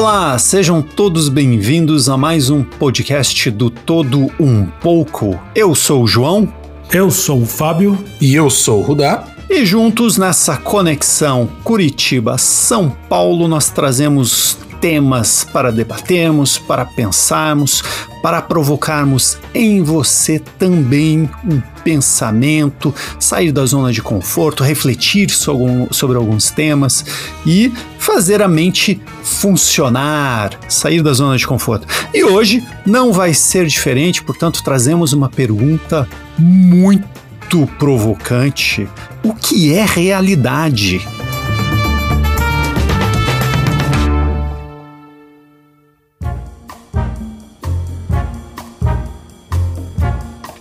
Olá, sejam todos bem-vindos a mais um podcast do Todo Um Pouco. Eu sou o João. Eu sou o Fábio. E eu sou o Rudá. E juntos nessa conexão Curitiba-São Paulo, nós trazemos temas para debatermos, para pensarmos, para provocarmos em você também um pensamento, sair da zona de conforto, refletir sobre alguns temas e fazer a mente funcionar, sair da zona de conforto. E hoje não vai ser diferente, portanto, trazemos uma pergunta muito provocante: o que é realidade?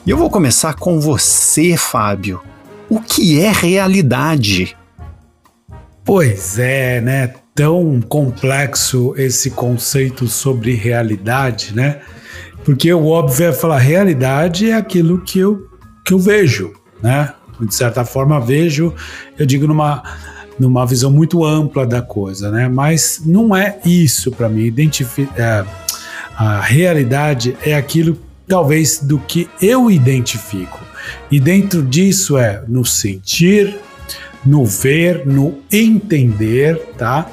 E eu vou começar com você, Fábio. O que é realidade? Pois é, né? Tão complexo esse conceito sobre realidade, né? Porque o óbvio é falar realidade é aquilo que eu, que eu vejo, né? De certa forma vejo, eu digo numa numa visão muito ampla da coisa, né? Mas não é isso para mim. Identifi é, a realidade é aquilo talvez do que eu identifico. E dentro disso é no sentir, no ver, no entender, tá?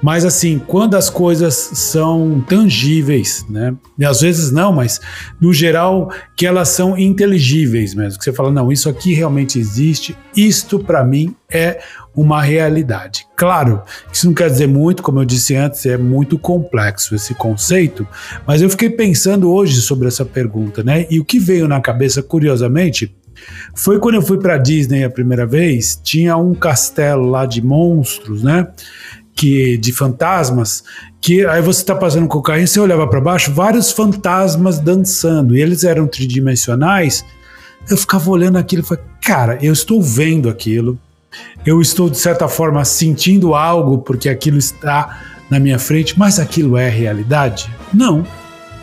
Mas assim, quando as coisas são tangíveis, né? E às vezes não, mas no geral que elas são inteligíveis mesmo. Que você fala, não, isso aqui realmente existe, isto para mim é uma realidade. Claro, isso não quer dizer muito, como eu disse antes, é muito complexo esse conceito, mas eu fiquei pensando hoje sobre essa pergunta, né? E o que veio na cabeça, curiosamente, foi quando eu fui para Disney a primeira vez, tinha um castelo lá de monstros, né? Que de fantasmas, que aí você está passando com o carrinho, você olhava para baixo, vários fantasmas dançando, e eles eram tridimensionais. Eu ficava olhando aquilo e falei, cara, eu estou vendo aquilo, eu estou, de certa forma, sentindo algo porque aquilo está na minha frente, mas aquilo é realidade? Não.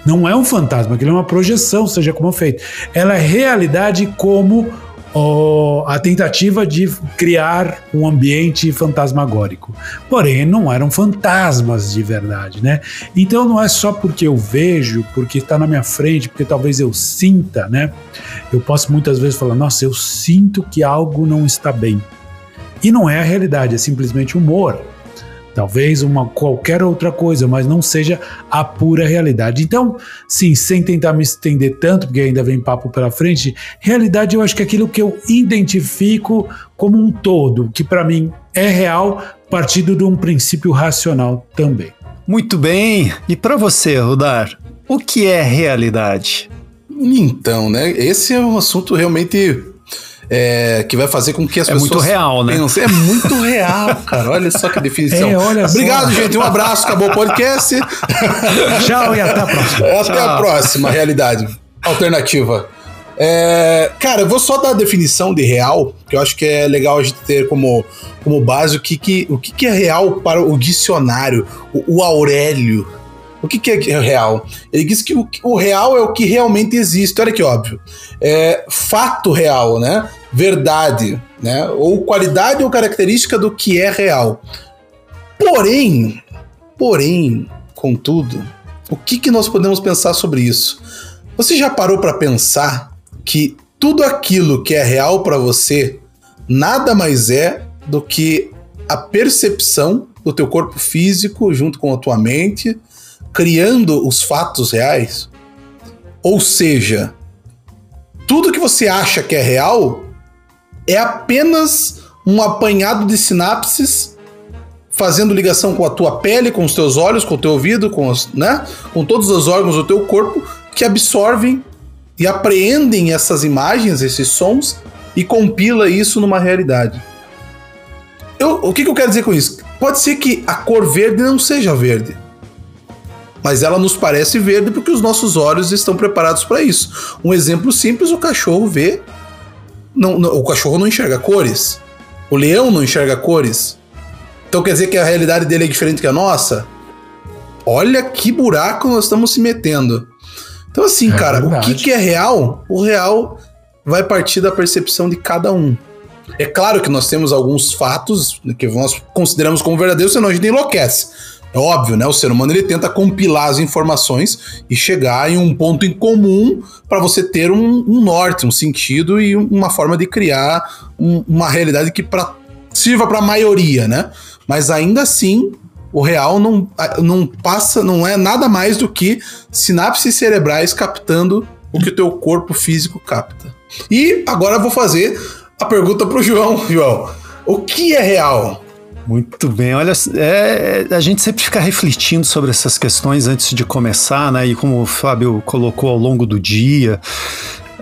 Não é um fantasma, aquilo é uma projeção, seja como feito. Ela é realidade como oh, a tentativa de criar um ambiente fantasmagórico. Porém, não eram fantasmas de verdade, né? Então não é só porque eu vejo, porque está na minha frente, porque talvez eu sinta, né? Eu posso muitas vezes falar, nossa, eu sinto que algo não está bem. E não é a realidade, é simplesmente humor. Talvez uma qualquer outra coisa, mas não seja a pura realidade. Então, sim, sem tentar me estender tanto, porque ainda vem papo pela frente, realidade eu acho que é aquilo que eu identifico como um todo, que para mim é real, partindo de um princípio racional também. Muito bem. E para você, Rudar, o que é realidade? Então, né? Esse é um assunto realmente é, que vai fazer com que as é pessoas. É muito real, né? Pensem. É muito real, cara. Olha só que definição. É, olha Obrigado, só. gente. Um abraço. Acabou o podcast. Tchau e até a próxima. Até Tchau. a próxima realidade alternativa. É, cara, eu vou só dar a definição de real, que eu acho que é legal a gente ter como, como base o que, que, o que, que é real para o dicionário, o, o Aurélio. O que, que é real? Ele diz que o, o, real é o que realmente existe. Olha que óbvio. É fato real, né? Verdade, né? Ou qualidade ou característica do que é real. Porém, porém, contudo, o que, que nós podemos pensar sobre isso? Você já parou para pensar que tudo aquilo que é real para você nada mais é do que a percepção do teu corpo físico junto com a tua mente, criando os fatos reais? Ou seja, tudo que você acha que é real é apenas um apanhado de sinapses fazendo ligação com a tua pele, com os teus olhos, com o teu ouvido, com, os, né? com todos os órgãos do teu corpo que absorvem e apreendem essas imagens, esses sons e compila isso numa realidade. Eu, o que, que eu quero dizer com isso? Pode ser que a cor verde não seja verde mas ela nos parece verde porque os nossos olhos estão preparados para isso. Um exemplo simples: o cachorro vê. Não, não, o cachorro não enxerga cores. O leão não enxerga cores. Então quer dizer que a realidade dele é diferente que a nossa? Olha que buraco nós estamos se metendo. Então, assim, é cara, verdade. o que, que é real? O real vai partir da percepção de cada um. É claro que nós temos alguns fatos que nós consideramos como verdadeiros, senão a gente enlouquece. É óbvio, né? O ser humano ele tenta compilar as informações e chegar em um ponto em comum para você ter um, um, norte, um sentido e uma forma de criar um, uma realidade que pra, sirva para a maioria, né? Mas ainda assim, o real não, não passa, não é nada mais do que sinapses cerebrais captando o que o teu corpo físico capta. E agora eu vou fazer a pergunta pro João, João. O que é real? Muito bem, olha, é, a gente sempre fica refletindo sobre essas questões antes de começar, né? E como o Fábio colocou ao longo do dia,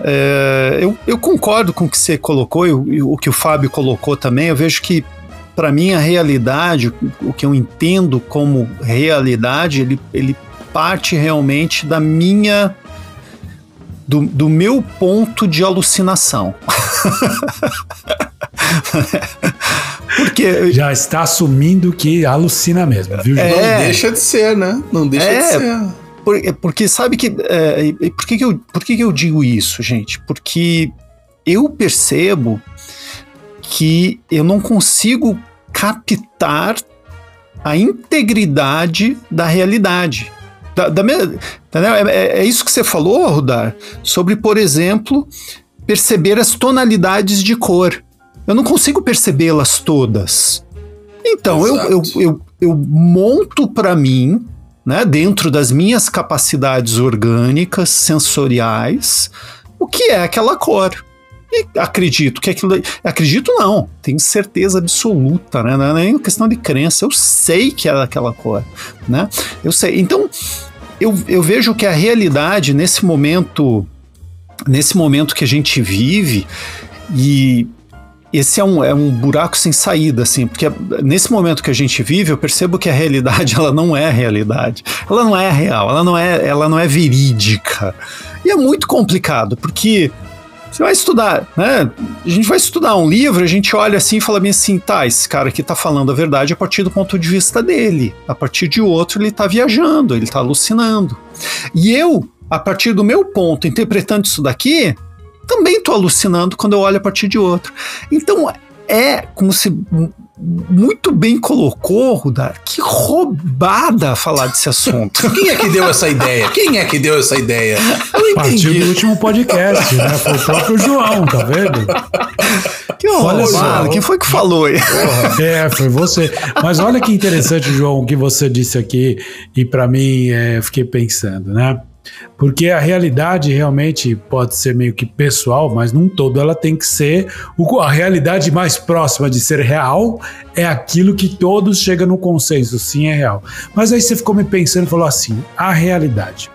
é, eu, eu, concordo com o que você colocou e o que o Fábio colocou também. Eu vejo que, para mim, a realidade, o que eu entendo como realidade, ele, ele parte realmente da minha. Do, do meu ponto de alucinação. Porque já está assumindo que alucina mesmo, viu? É, não deixa de ser, né? Não deixa é, de ser. Por, é, porque sabe que. É, por que, que, eu, por que, que eu digo isso, gente? Porque eu percebo que eu não consigo captar a integridade da realidade. Da, da é, é, é, isso que você falou, Rudar, sobre, por exemplo, perceber as tonalidades de cor. Eu não consigo percebê-las todas. Então, eu, eu, eu, eu, monto para mim, né, dentro das minhas capacidades orgânicas, sensoriais, o que é aquela cor. E acredito que aquilo. Acredito não, tenho certeza absoluta, né? Não é nem questão de crença, eu sei que é aquela cor, né? Eu sei. Então, eu, eu vejo que a realidade nesse momento, nesse momento que a gente vive, e esse é um, é um buraco sem saída, assim, porque nesse momento que a gente vive, eu percebo que a realidade ela não é realidade, ela não é real, ela não é, ela não é verídica. E é muito complicado, porque você vai estudar, né? A gente vai estudar um livro, a gente olha assim e fala bem assim, tá, esse cara aqui tá falando a verdade a partir do ponto de vista dele. A partir de outro, ele tá viajando, ele tá alucinando. E eu, a partir do meu ponto, interpretando isso daqui, também estou alucinando quando eu olho a partir de outro. Então é como se muito bem colocou, Rudar, que roubada falar desse assunto. Quem é que deu essa ideia? Quem é que deu essa ideia? Eu Partiu do último podcast, né? Foi o próprio João, tá vendo? Que olha só, quem foi que falou aí? É, foi você. Mas olha que interessante, João, o que você disse aqui, e para mim, é, fiquei pensando, né? Porque a realidade realmente pode ser meio que pessoal, mas num todo ela tem que ser. A realidade mais próxima de ser real é aquilo que todos chegam no consenso, sim, é real. Mas aí você ficou me pensando e falou assim: a realidade.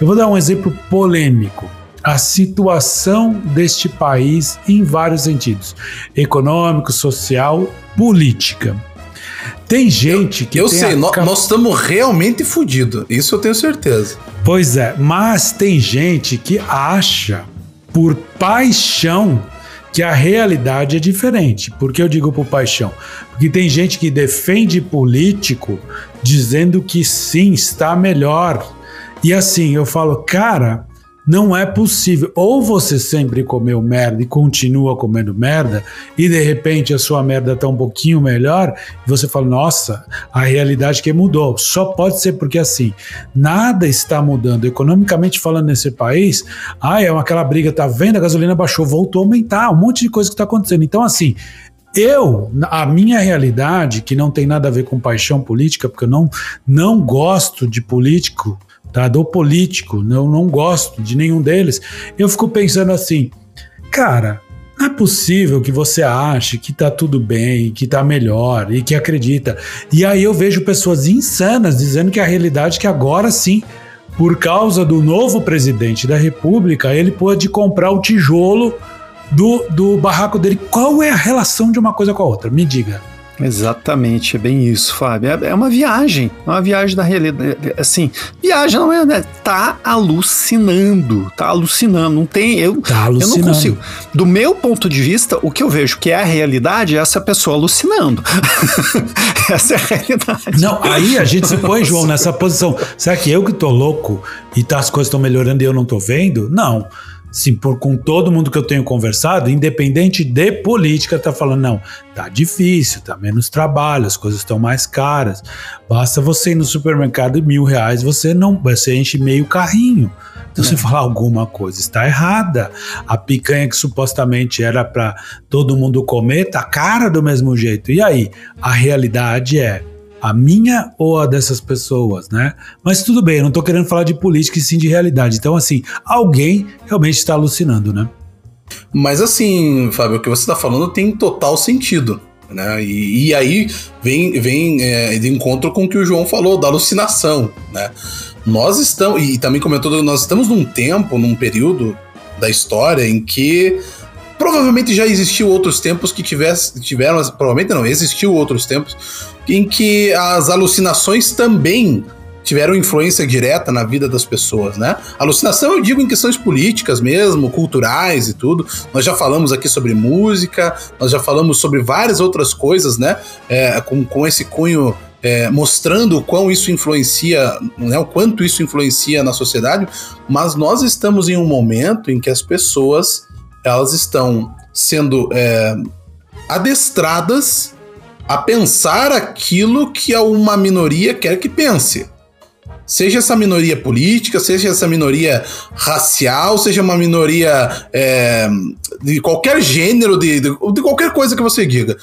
Eu vou dar um exemplo polêmico. A situação deste país em vários sentidos: econômico, social, política. Tem gente que. Eu sei, nós estamos realmente fodidos. Isso eu tenho certeza. Pois é, mas tem gente que acha, por paixão, que a realidade é diferente. Por que eu digo por paixão? Porque tem gente que defende político dizendo que sim, está melhor. E assim, eu falo, cara, não é possível. Ou você sempre comeu merda e continua comendo merda, e de repente a sua merda está um pouquinho melhor, e você fala, nossa, a realidade que mudou. Só pode ser porque assim, nada está mudando. Economicamente falando nesse país, ah, é aquela briga, tá vendo? A gasolina baixou, voltou a aumentar, um monte de coisa que está acontecendo. Então, assim, eu, a minha realidade, que não tem nada a ver com paixão política, porque eu não, não gosto de político, tá? Do político, eu não gosto de nenhum deles. Eu fico pensando assim, cara, não é possível que você ache que tá tudo bem, que tá melhor e que acredita. E aí eu vejo pessoas insanas dizendo que a realidade é que agora sim, por causa do novo presidente da República, ele pode comprar o tijolo do, do barraco dele. Qual é a relação de uma coisa com a outra? Me diga. Exatamente, é bem isso, Fábio. É, é uma viagem, é uma viagem da realidade. Assim, viagem não é, né? Tá alucinando, tá alucinando. Não tem, eu, tá eu não consigo. Do meu ponto de vista, o que eu vejo que é a realidade é essa pessoa alucinando. essa é a realidade. Não, aí a gente se põe, João, nessa posição. Será que eu que tô louco e tá, as coisas estão melhorando e eu não tô vendo? Não. Sim, por com todo mundo que eu tenho conversado, independente de política, tá falando, não, tá difícil, tá menos trabalho, as coisas estão mais caras. Basta você ir no supermercado mil reais, você não, você enche meio carrinho. Então, você é. falar alguma coisa está errada. A picanha que supostamente era para todo mundo comer, tá cara do mesmo jeito. E aí? A realidade é a minha ou a dessas pessoas, né? Mas tudo bem, eu não tô querendo falar de política e sim de realidade. Então, assim, alguém realmente está alucinando, né? Mas assim, Fábio, o que você está falando tem total sentido. Né? E, e aí vem, vem é, de encontro com o que o João falou, da alucinação. Né? Nós estamos, e também comentou, nós estamos num tempo, num período da história em que provavelmente já existiu outros tempos que tivesse, tiveram, provavelmente não, existiu outros tempos em que as alucinações também tiveram influência direta na vida das pessoas, né? Alucinação eu digo em questões políticas mesmo, culturais e tudo. Nós já falamos aqui sobre música, nós já falamos sobre várias outras coisas, né? É, com, com esse cunho é, mostrando o quão isso influencia, né, o quanto isso influencia na sociedade, mas nós estamos em um momento em que as pessoas elas estão sendo é, adestradas a pensar aquilo que uma minoria quer que pense. Seja essa minoria política, seja essa minoria racial, seja uma minoria é, de qualquer gênero, de, de, de, qualquer coisa que você diga.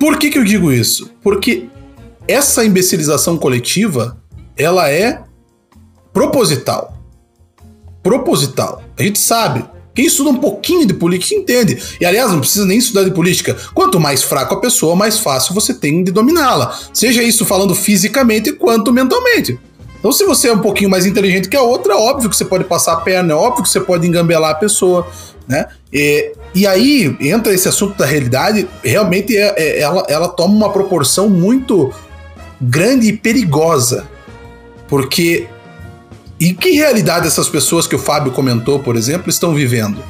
Por que, que eu digo isso? Porque essa imbecilização coletiva, ela é proposital. Proposital. A gente sabe. Quem estuda um pouquinho de política entende. E aliás, não precisa nem estudar de política. Quanto mais fraco a pessoa, mais fácil você tem de dominá-la. Seja isso falando fisicamente quanto mentalmente. Então, se você é um pouquinho mais inteligente que a outra, é óbvio que você pode passar a perna, é óbvio que você pode engambelar a pessoa, né? E, e aí entra esse assunto da realidade, realmente é, é, ela, ela toma uma proporção muito grande e perigosa. Porque e que realidade essas pessoas que o Fábio comentou, por exemplo, estão vivendo?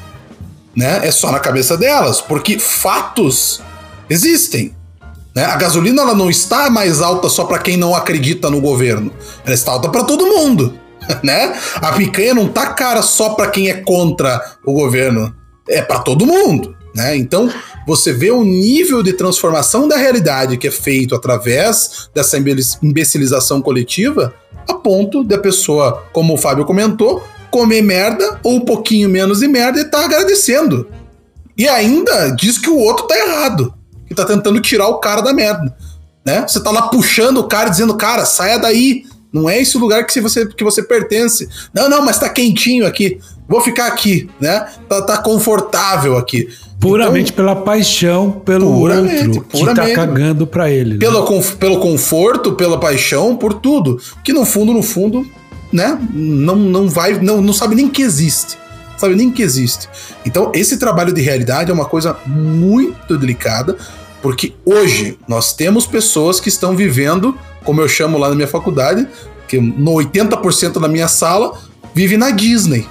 Né? É só na cabeça delas, porque fatos existem. Né? A gasolina ela não está mais alta só para quem não acredita no governo. Ela está alta para todo mundo. Né? A picanha não tá cara só para quem é contra o governo. É para todo mundo. Né? Então, você vê o nível de transformação da realidade que é feito através dessa imbecilização coletiva a ponto da pessoa, como o Fábio comentou, comer merda ou um pouquinho menos de merda e tá agradecendo. E ainda diz que o outro tá errado, que tá tentando tirar o cara da merda, né? Você tá lá puxando o cara dizendo, cara, saia daí, não é esse lugar que você, que você pertence. Não, não, mas tá quentinho aqui. Vou ficar aqui, né? Tá, tá confortável aqui. Puramente então, pela paixão pelo puramente, outro que tá cagando pra ele. Né? Pelo, conf, pelo conforto, pela paixão, por tudo. Que no fundo, no fundo, né? Não, não vai, não, não sabe nem que existe. Sabe nem que existe. Então, esse trabalho de realidade é uma coisa muito delicada, porque hoje nós temos pessoas que estão vivendo, como eu chamo lá na minha faculdade, que no 80% da minha sala vive na Disney.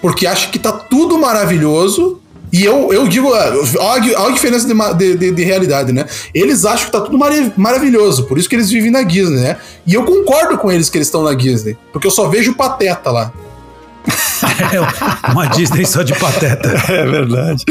Porque acha que tá tudo maravilhoso e eu, eu digo, ah, olha, a diferença de, de, de, realidade, né? Eles acham que tá tudo mar maravilhoso, por isso que eles vivem na Disney, né? E eu concordo com eles que eles estão na Disney, porque eu só vejo pateta lá. É uma Disney só de pateta. É verdade.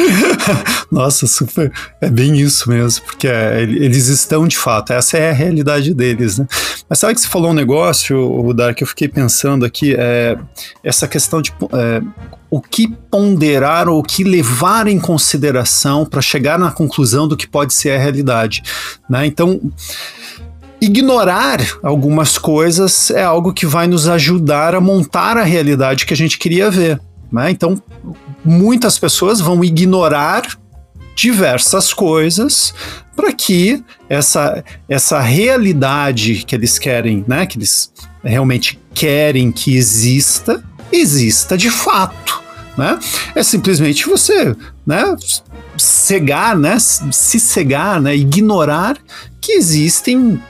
Nossa, super. É bem isso mesmo, porque é, eles estão de fato, essa é a realidade deles, né? Mas sabe que você falou um negócio, o Dark, eu fiquei pensando aqui, é, essa questão de é, o que ponderar ou o que levar em consideração para chegar na conclusão do que pode ser a realidade. Né? Então, ignorar algumas coisas é algo que vai nos ajudar a montar a realidade que a gente queria ver. Né? Então, muitas pessoas vão ignorar diversas coisas para que essa, essa realidade que eles querem, né, que eles realmente querem que exista, exista de fato. Né? É simplesmente você né, cegar, né, se cegar, né, ignorar que existem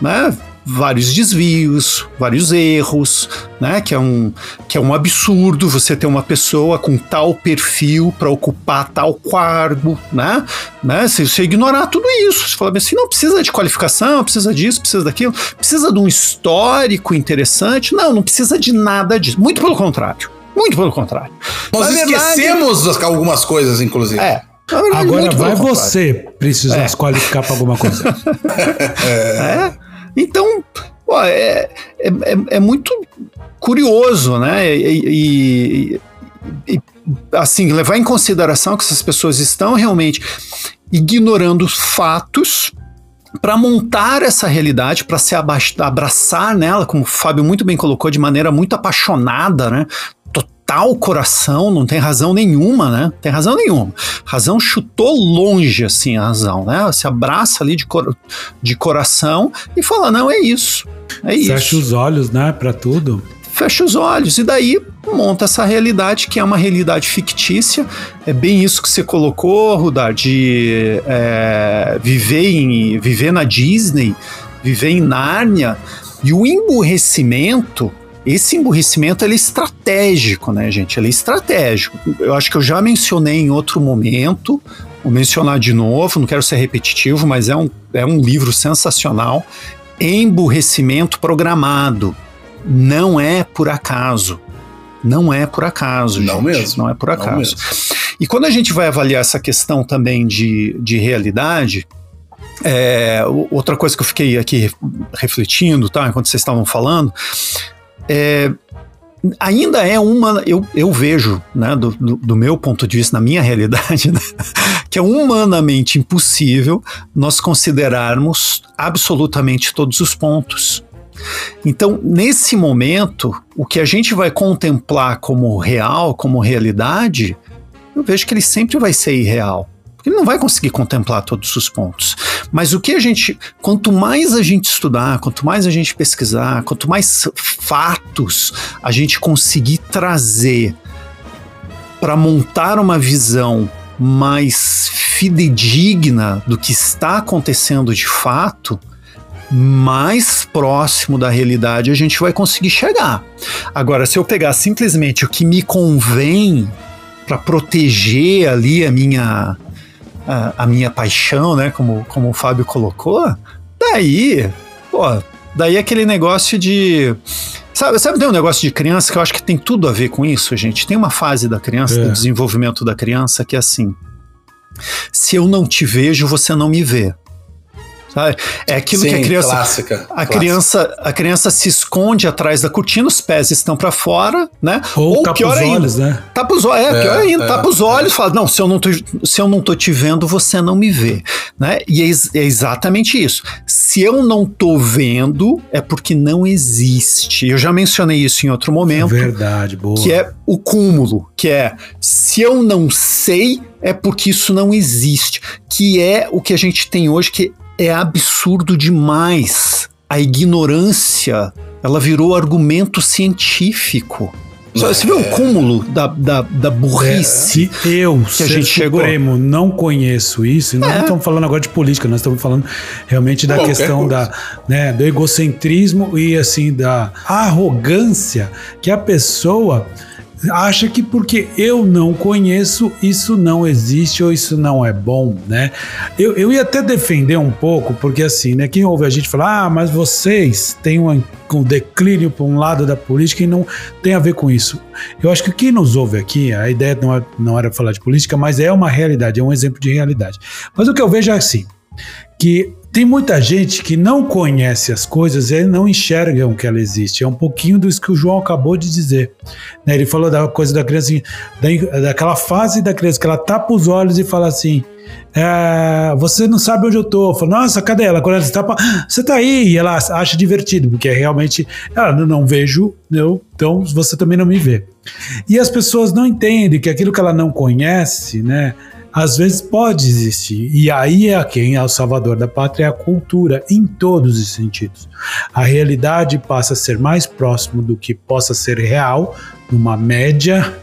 né, vários desvios, vários erros, né? Que é um que é um absurdo você ter uma pessoa com tal perfil para ocupar tal cargo, né? né? Se você ignorar tudo isso, você fala assim, não precisa de qualificação, precisa disso, precisa daquilo, precisa de um histórico interessante, não, não precisa de nada disso. Muito pelo contrário. Muito pelo contrário. Nós Na esquecemos verdade, algumas coisas, inclusive. É. Verdade, Agora vai você precisar é. se qualificar para alguma coisa. é. Então, pô, é, é, é, é, muito curioso, né? E, e, e, assim, levar em consideração que essas pessoas estão realmente ignorando fatos para montar essa realidade, para se abraçar nela, como o Fábio muito bem colocou, de maneira muito apaixonada, né? Total coração, não tem razão nenhuma, né? Tem razão nenhuma. Razão chutou longe, assim, a razão, né? Se abraça ali de, cor de coração e fala: não, é isso. É Fecha isso. Fecha os olhos, né, para tudo fecha os olhos. E daí monta essa realidade que é uma realidade fictícia. É bem isso que você colocou, Rudar, de é, viver, em, viver na Disney, viver em Nárnia. E o emburrecimento, esse emburrecimento ele é estratégico, né, gente? Ele é estratégico. Eu acho que eu já mencionei em outro momento, vou mencionar de novo, não quero ser repetitivo, mas é um, é um livro sensacional. Emburrecimento programado não é por acaso. Não é por acaso. Não gente. mesmo. Não é por acaso. E quando a gente vai avaliar essa questão também de, de realidade, é, outra coisa que eu fiquei aqui refletindo, tá, enquanto vocês estavam falando, é, ainda é uma, eu, eu vejo, né, do, do, do, meu ponto de vista, na minha realidade, né, que é humanamente impossível nós considerarmos absolutamente todos os pontos. Então, nesse momento, o que a gente vai contemplar como real, como realidade, eu vejo que ele sempre vai ser irreal. Ele não vai conseguir contemplar todos os pontos. Mas o que a gente. Quanto mais a gente estudar, quanto mais a gente pesquisar, quanto mais fatos a gente conseguir trazer para montar uma visão mais fidedigna do que está acontecendo de fato, mais próximo da realidade a gente vai conseguir chegar. Agora, se eu pegar simplesmente o que me convém para proteger ali a minha a, a, minha paixão, né, como, como o Fábio colocou, daí, pô, daí aquele negócio de Sabe, sabe tem um negócio de criança que eu acho que tem tudo a ver com isso, gente? Tem uma fase da criança, é. do desenvolvimento da criança, que é assim: se eu não te vejo, você não me vê. Sabe? É aquilo Sim, que a criança. Clássica, a clássica. criança, a criança se esconde atrás da cortina, os pés estão para fora, né? Ou, Ou tapa pior os ainda, olhos, né? Tapa os olhos, é, é pior ainda, é, tapa os olhos, é. fala: "Não, se eu não tô, se eu não tô te vendo, você não me vê", né? E é, é exatamente isso. Se eu não tô vendo, é porque não existe. Eu já mencionei isso em outro momento. É verdade, boa. Que é o cúmulo, que é se eu não sei, é porque isso não existe, que é o que a gente tem hoje que é absurdo demais. A ignorância, ela virou argumento científico. Só, você vê o cúmulo da, da, da burrice é, se eu, que a gente chegou. Supremo, não conheço isso, e nós é. não estamos falando agora de política, nós estamos falando realmente da Qualquer questão da, né, do egocentrismo e assim da arrogância que a pessoa acha que porque eu não conheço, isso não existe ou isso não é bom, né? Eu, eu ia até defender um pouco, porque assim, né? Quem ouve a gente falar, ah, mas vocês têm um, um declínio para um lado da política e não tem a ver com isso. Eu acho que quem nos ouve aqui, a ideia não, é, não era falar de política, mas é uma realidade, é um exemplo de realidade. Mas o que eu vejo é assim, que tem muita gente que não conhece as coisas e não enxergam que ela existe. É um pouquinho disso que o João acabou de dizer. Né? Ele falou da coisa da criança, da, daquela fase da criança que ela tapa os olhos e fala assim: é, você não sabe onde eu tô. Nossa, cadê ela? Quando ela tapa, você tá aí. E ela acha divertido, porque é realmente, ela não, não vejo, eu, então você também não me vê. E as pessoas não entendem que aquilo que ela não conhece, né? Às vezes pode existir. E aí é quem é o salvador da pátria, é a cultura, em todos os sentidos. A realidade passa a ser mais próximo do que possa ser real, numa média,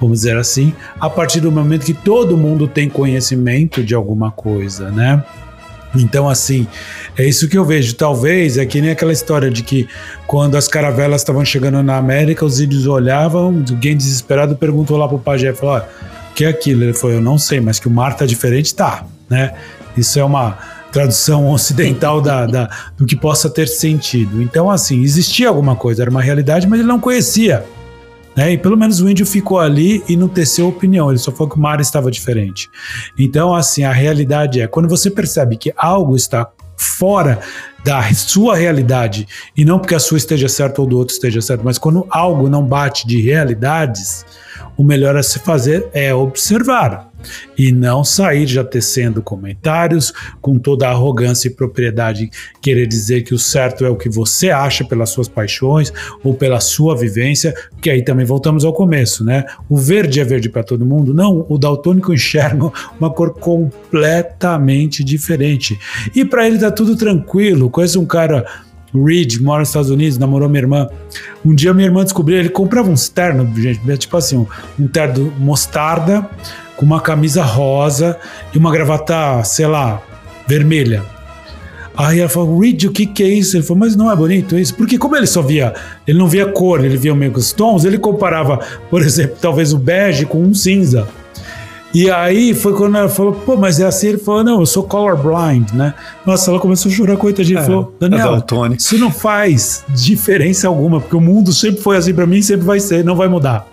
vamos dizer assim, a partir do momento que todo mundo tem conhecimento de alguma coisa, né? Então, assim, é isso que eu vejo. Talvez é que nem aquela história de que quando as caravelas estavam chegando na América, os índios olhavam, alguém desesperado perguntou lá pro pajé, falou, que é aquilo? Ele falou, eu não sei, mas que o mar tá diferente, tá, né? Isso é uma tradução ocidental da, da, do que possa ter sentido. Então, assim, existia alguma coisa, era uma realidade, mas ele não conhecia. Né? E pelo menos o índio ficou ali e não teceu opinião, ele só falou que o mar estava diferente. Então, assim, a realidade é quando você percebe que algo está fora da sua realidade, e não porque a sua esteja certa ou do outro esteja certo, mas quando algo não bate de realidades, o melhor a se fazer é observar e não sair já tecendo comentários com toda a arrogância e propriedade, querer dizer que o certo é o que você acha pelas suas paixões ou pela sua vivência, que aí também voltamos ao começo, né? O verde é verde para todo mundo? Não, o daltônico enxerga uma cor completamente diferente. E para ele tá tudo tranquilo. Conheço um cara Reed, mora nos Estados Unidos, namorou minha irmã. Um dia minha irmã descobriu, ele comprava um terno, gente, tipo assim, um, um terno mostarda, com uma camisa rosa e uma gravata, sei lá, vermelha. Aí ela falou, Reed, o que, que é isso? Ele falou, mas não é bonito isso? Porque como ele só via, ele não via cor, ele via meio que os tons, ele comparava, por exemplo, talvez o bege com um cinza. E aí foi quando ela falou, pô, mas é assim. Ele falou, não, eu sou colorblind, né? Nossa, ela começou a chorar, coitadinha. É, falou, Daniel, é isso não faz diferença alguma, porque o mundo sempre foi assim para mim, sempre vai ser, não vai mudar.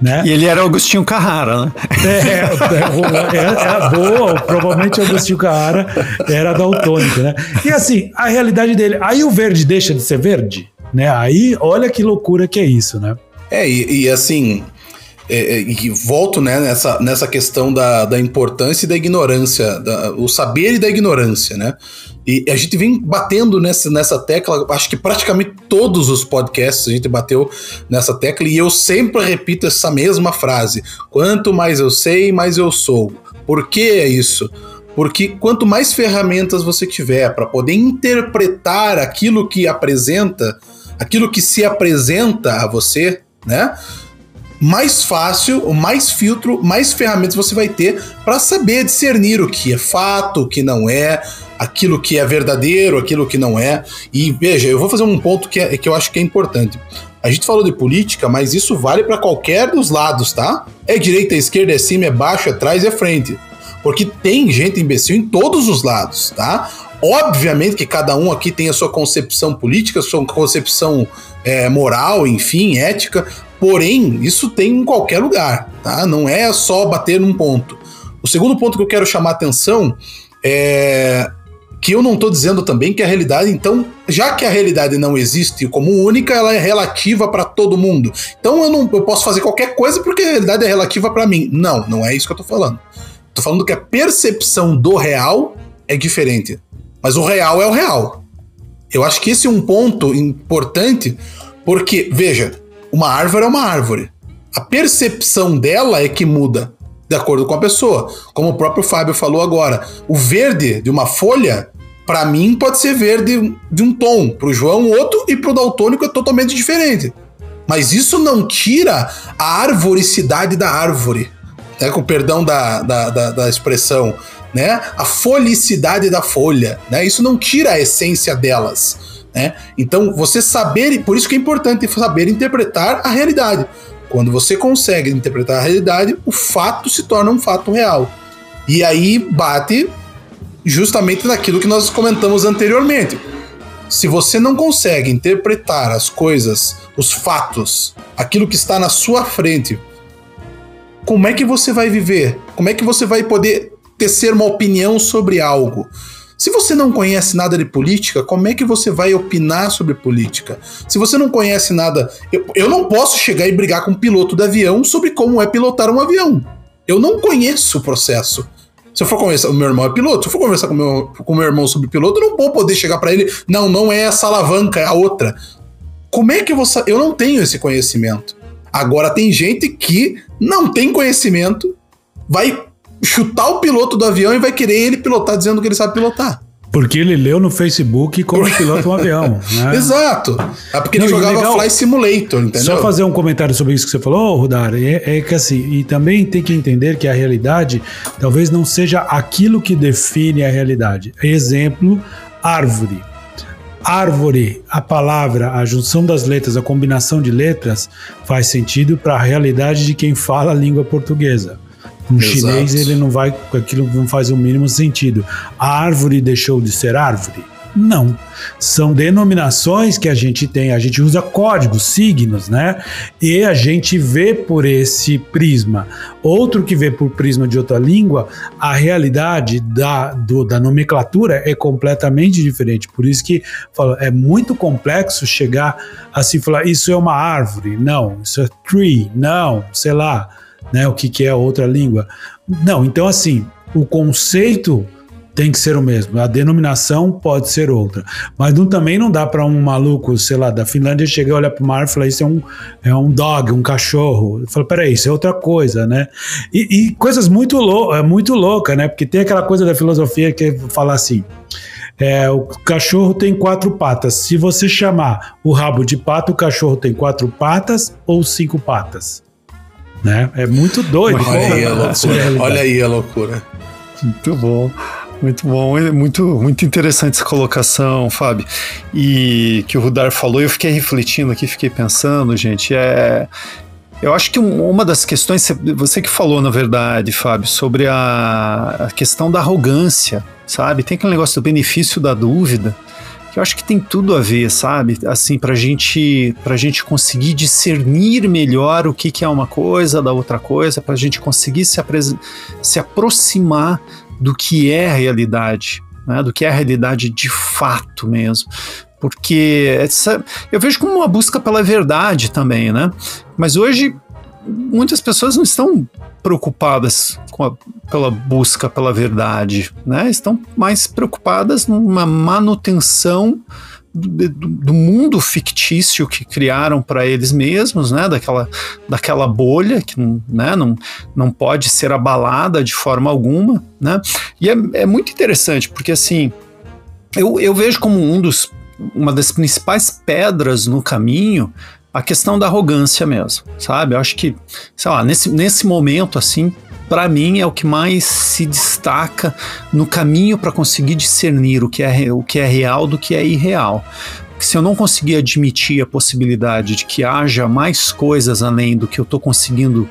Né? E ele era Agostinho Carrara, né? É, é, é, é boa, provavelmente Agostinho Carrara era daltônico, né? E assim, a realidade dele, aí o verde deixa de ser verde, né? Aí, olha que loucura que é isso, né? É, e, e assim, é, é, e volto né, nessa, nessa questão da, da importância e da ignorância, da, o saber e da ignorância, né? E a gente vem batendo nessa, nessa tecla, acho que praticamente todos os podcasts a gente bateu nessa tecla, e eu sempre repito essa mesma frase: quanto mais eu sei, mais eu sou. Por que é isso? Porque quanto mais ferramentas você tiver para poder interpretar aquilo que apresenta, aquilo que se apresenta a você, né? Mais fácil, mais filtro, mais ferramentas você vai ter para saber discernir o que é fato, o que não é, aquilo que é verdadeiro, aquilo que não é. E veja, eu vou fazer um ponto que, é, que eu acho que é importante. A gente falou de política, mas isso vale para qualquer dos lados, tá? É direita, é esquerda, é cima, é baixo, é trás, é frente. Porque tem gente imbecil em todos os lados, tá? Obviamente que cada um aqui tem a sua concepção política, sua concepção é, moral, enfim, ética, Porém, isso tem em qualquer lugar, tá? Não é só bater num ponto. O segundo ponto que eu quero chamar atenção é que eu não estou dizendo também que a realidade, então, já que a realidade não existe como única, ela é relativa para todo mundo. Então eu não eu posso fazer qualquer coisa porque a realidade é relativa para mim. Não, não é isso que eu estou falando. Estou falando que a percepção do real é diferente. Mas o real é o real. Eu acho que esse é um ponto importante, porque, veja, uma árvore é uma árvore. A percepção dela é que muda de acordo com a pessoa. Como o próprio Fábio falou agora, o verde de uma folha, para mim, pode ser verde de um tom, para o João outro e para o daltônico é totalmente diferente. Mas isso não tira a arboricidade da árvore, né? com perdão da, da, da, da expressão, né? a folicidade da folha. Né? Isso não tira a essência delas. Né? Então, você saber, por isso que é importante saber interpretar a realidade. Quando você consegue interpretar a realidade, o fato se torna um fato real. E aí bate justamente naquilo que nós comentamos anteriormente. Se você não consegue interpretar as coisas, os fatos, aquilo que está na sua frente, como é que você vai viver? Como é que você vai poder tecer uma opinião sobre algo? Se você não conhece nada de política, como é que você vai opinar sobre política? Se você não conhece nada. Eu, eu não posso chegar e brigar com um piloto de avião sobre como é pilotar um avião. Eu não conheço o processo. Se eu for conversar, o meu irmão é piloto, se eu for conversar com meu, o meu irmão sobre piloto, eu não vou poder chegar para ele, não, não é essa alavanca, é a outra. Como é que vou Eu não tenho esse conhecimento. Agora tem gente que não tem conhecimento, vai chutar o piloto do avião e vai querer ele pilotar dizendo que ele sabe pilotar. Porque ele leu no Facebook como pilota um avião. Né? Exato. É porque Não, ele jogava legal, Fly Simulator, entendeu? Só fazer um comentário sobre isso que você falou, Rudar, é, é, que assim, e também tem que entender que a realidade talvez não seja aquilo que define a realidade. Exemplo, árvore. Árvore, a palavra, a junção das letras, a combinação de letras faz sentido para a realidade de quem fala a língua portuguesa. Um Exato. chinês ele não vai, aquilo não faz o mínimo sentido. A árvore deixou de ser árvore, Não. São denominações que a gente tem, a gente usa códigos, signos, né? E a gente vê por esse prisma. Outro que vê por prisma de outra língua, a realidade da, do, da nomenclatura é completamente diferente. Por isso que falo, é muito complexo chegar a se falar, isso é uma árvore, não, isso é tree, não, sei lá, né? O que, que é outra língua. Não, então assim, o conceito tem que ser o mesmo. A denominação pode ser outra. Mas não, também não dá para um maluco, sei lá, da Finlândia chegar e olhar para o mar e falar: Isso é um, é um dog, um cachorro. Fala: Peraí, isso é outra coisa, né? E, e coisas muito, lou é muito loucas, né? Porque tem aquela coisa da filosofia que falar assim. É, o cachorro tem quatro patas. Se você chamar o rabo de pato, o cachorro tem quatro patas ou cinco patas? Né? É muito doido. Olha aí a loucura. Olha aí a loucura. Muito bom. Muito bom, é muito, muito interessante essa colocação, Fábio. E que o Rudar falou, eu fiquei refletindo aqui, fiquei pensando, gente, é. Eu acho que uma das questões, você que falou, na verdade, Fábio, sobre a, a questão da arrogância, sabe? Tem aquele negócio do benefício da dúvida, eu acho que tem tudo a ver, sabe? Assim, pra gente, pra gente conseguir discernir melhor o que, que é uma coisa da outra coisa, pra gente conseguir se, se aproximar do que é a realidade, né, do que é a realidade de fato mesmo. Porque essa, eu vejo como uma busca pela verdade também, né? Mas hoje muitas pessoas não estão preocupadas a, pela busca pela verdade, né? Estão mais preocupadas numa manutenção do, do, mundo fictício que criaram para eles mesmos, né? Daquela, daquela bolha que né? não, não pode ser abalada de forma alguma, né? E é, é muito interessante porque assim eu, eu vejo como um dos uma das principais pedras no caminho a questão da arrogância mesmo, sabe? Eu acho que, sei lá, nesse, nesse momento assim, para mim é o que mais se destaca no caminho para conseguir discernir o que, é, o que é real do que é irreal. Se eu não conseguir admitir a possibilidade de que haja mais coisas além do que eu estou conseguindo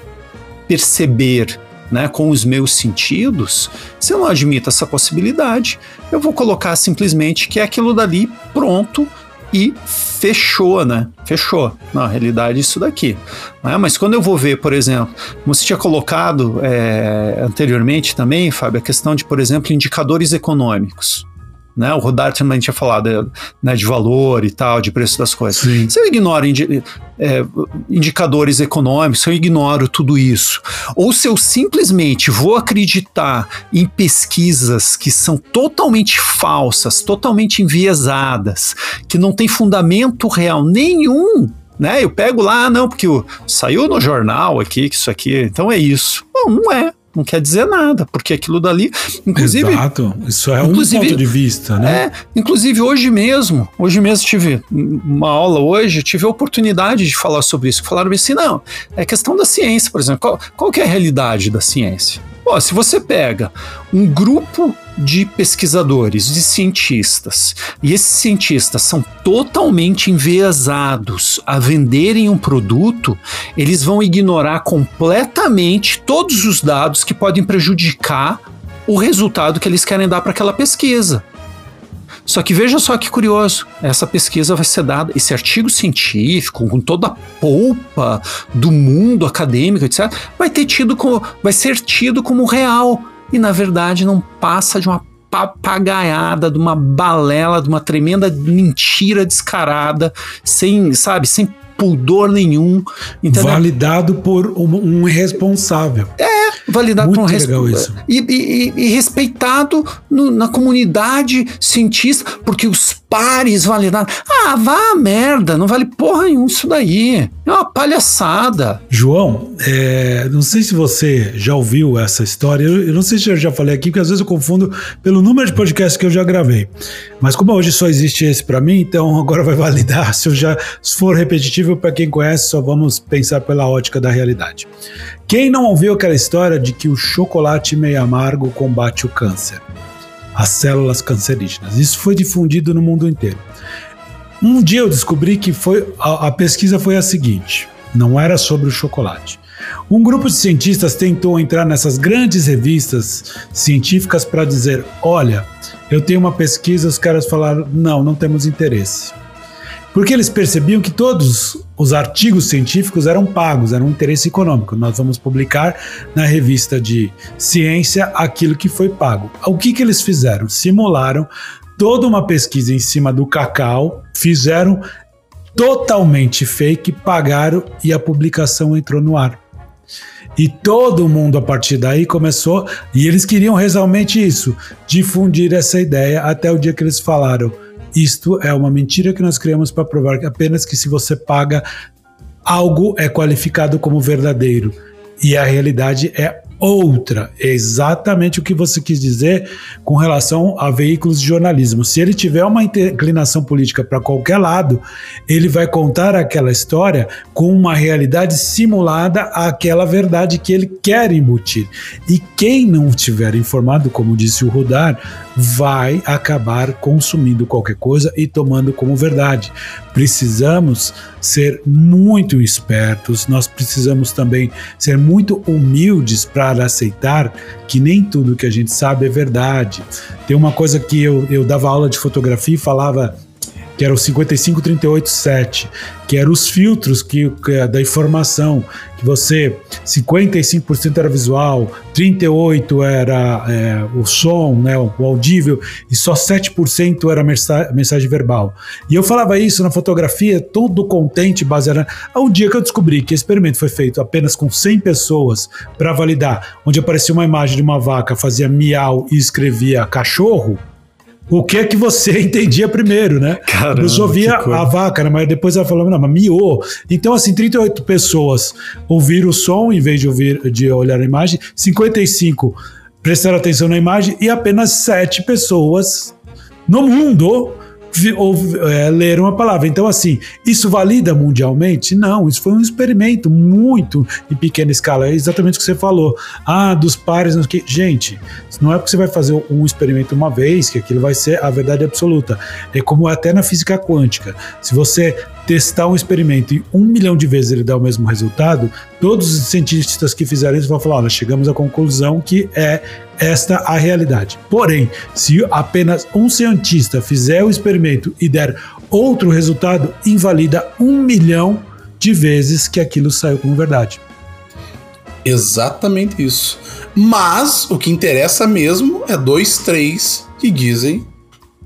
perceber né, com os meus sentidos, se eu não admito essa possibilidade, eu vou colocar simplesmente que é aquilo dali pronto e fechou, né? Fechou. Na realidade, isso daqui. Né? Mas quando eu vou ver, por exemplo, como você tinha colocado é, anteriormente também, Fábio, a questão de, por exemplo, indicadores econômicos né? O Rodar também tinha falado né, de valor e tal, de preço das coisas. Sim. Se eu ignoro indi é, indicadores econômicos, se eu ignoro tudo isso, ou se eu simplesmente vou acreditar em pesquisas que são totalmente falsas, totalmente enviesadas, que não tem fundamento real nenhum né? Eu pego lá, ah, não, porque o, saiu no jornal aqui que isso aqui, então é isso. Não, não é não quer dizer nada, porque aquilo dali, inclusive. Exato, isso é um ponto de vista, né? É, inclusive hoje mesmo, hoje mesmo tive uma aula hoje, tive a oportunidade de falar sobre isso. Falaram assim: não, é questão da ciência, por exemplo. Qual, qual que é a realidade da ciência? Pô, se você pega um grupo de pesquisadores, de cientistas, e esses cientistas são totalmente enviesados a venderem um produto, eles vão ignorar completamente todos os dados que podem prejudicar o resultado que eles querem dar para aquela pesquisa. Só que veja só que curioso, essa pesquisa vai ser dada, esse artigo científico, com toda a polpa do mundo acadêmico, etc., vai ter tido como, vai ser tido como real. E na verdade não passa de uma papagaiada, de uma balela, de uma tremenda mentira descarada, sem, sabe, sem pudor nenhum. Entendeu? Validado por um, irresponsável. É, validado Muito por um responsável. E, e, e, respeitado no, na comunidade cientista, porque os pares validaram. Ah, vá a merda, não vale porra nenhuma isso daí. É uma palhaçada. João, é, não sei se você já ouviu essa história, eu, eu, não sei se eu já falei aqui, porque às vezes eu confundo pelo número de podcasts que eu já gravei. Mas como hoje só existe esse para mim, então agora vai validar. Se eu já se for repetitivo para quem conhece, só vamos pensar pela ótica da realidade. Quem não ouviu aquela história de que o chocolate meio amargo combate o câncer? as células cancerígenas. Isso foi difundido no mundo inteiro. Um dia eu descobri que foi a, a pesquisa foi a seguinte: não era sobre o chocolate. Um grupo de cientistas tentou entrar nessas grandes revistas científicas para dizer: olha, Eu tenho uma pesquisa, os caras falaram: não, não temos interesse. Porque eles percebiam que todos os artigos científicos eram pagos, eram um interesse econômico. Nós vamos publicar na revista de ciência aquilo que foi pago. O que, que eles fizeram? Simularam toda uma pesquisa em cima do cacau, fizeram totalmente fake, pagaram e a publicação entrou no ar. E todo mundo a partir daí começou, e eles queriam realmente isso, difundir essa ideia até o dia que eles falaram: isto é uma mentira que nós criamos para provar apenas que se você paga algo é qualificado como verdadeiro. E a realidade é outra. Exatamente o que você quis dizer com relação a veículos de jornalismo. Se ele tiver uma inclinação política para qualquer lado, ele vai contar aquela história com uma realidade simulada àquela verdade que ele quer embutir. E quem não estiver informado, como disse o Rudar, vai acabar consumindo qualquer coisa e tomando como verdade. Precisamos ser muito espertos, nós precisamos também ser muito humildes para aceitar que nem tudo que a gente sabe é verdade. Tem uma coisa que eu, eu dava aula de fotografia e falava que era o 55387, que eram os filtros que, que, da informação, que você 55% era visual, 38 era é, o som, né, o audível, e só 7% era mensagem, mensagem verbal. E eu falava isso na fotografia, todo contente, baseado ao dia que eu descobri que o experimento foi feito apenas com 100 pessoas para validar, onde aparecia uma imagem de uma vaca, fazia miau e escrevia cachorro o que é que você entendia primeiro, né? Caramba, eu só via a vaca, né? mas depois ela falou, não, mas miou. Então, assim, 38 pessoas ouviram o som em vez de ouvir, de olhar a imagem, 55 prestaram atenção na imagem e apenas 7 pessoas no mundo ou, é, leram palavra. Então, assim, isso valida mundialmente? Não, isso foi um experimento muito em pequena escala. É exatamente o que você falou. Ah, dos pares. Que... Gente, não é porque você vai fazer um experimento uma vez que aquilo vai ser a verdade absoluta. É como até na física quântica. Se você testar um experimento e um milhão de vezes ele dá o mesmo resultado, todos os cientistas que fizeram isso vão falar: olha, chegamos à conclusão que é esta a realidade. Porém, se apenas um cientista fizer o experimento e der outro resultado, invalida um milhão de vezes que aquilo saiu como verdade. Exatamente isso. Mas o que interessa mesmo é dois, três que dizem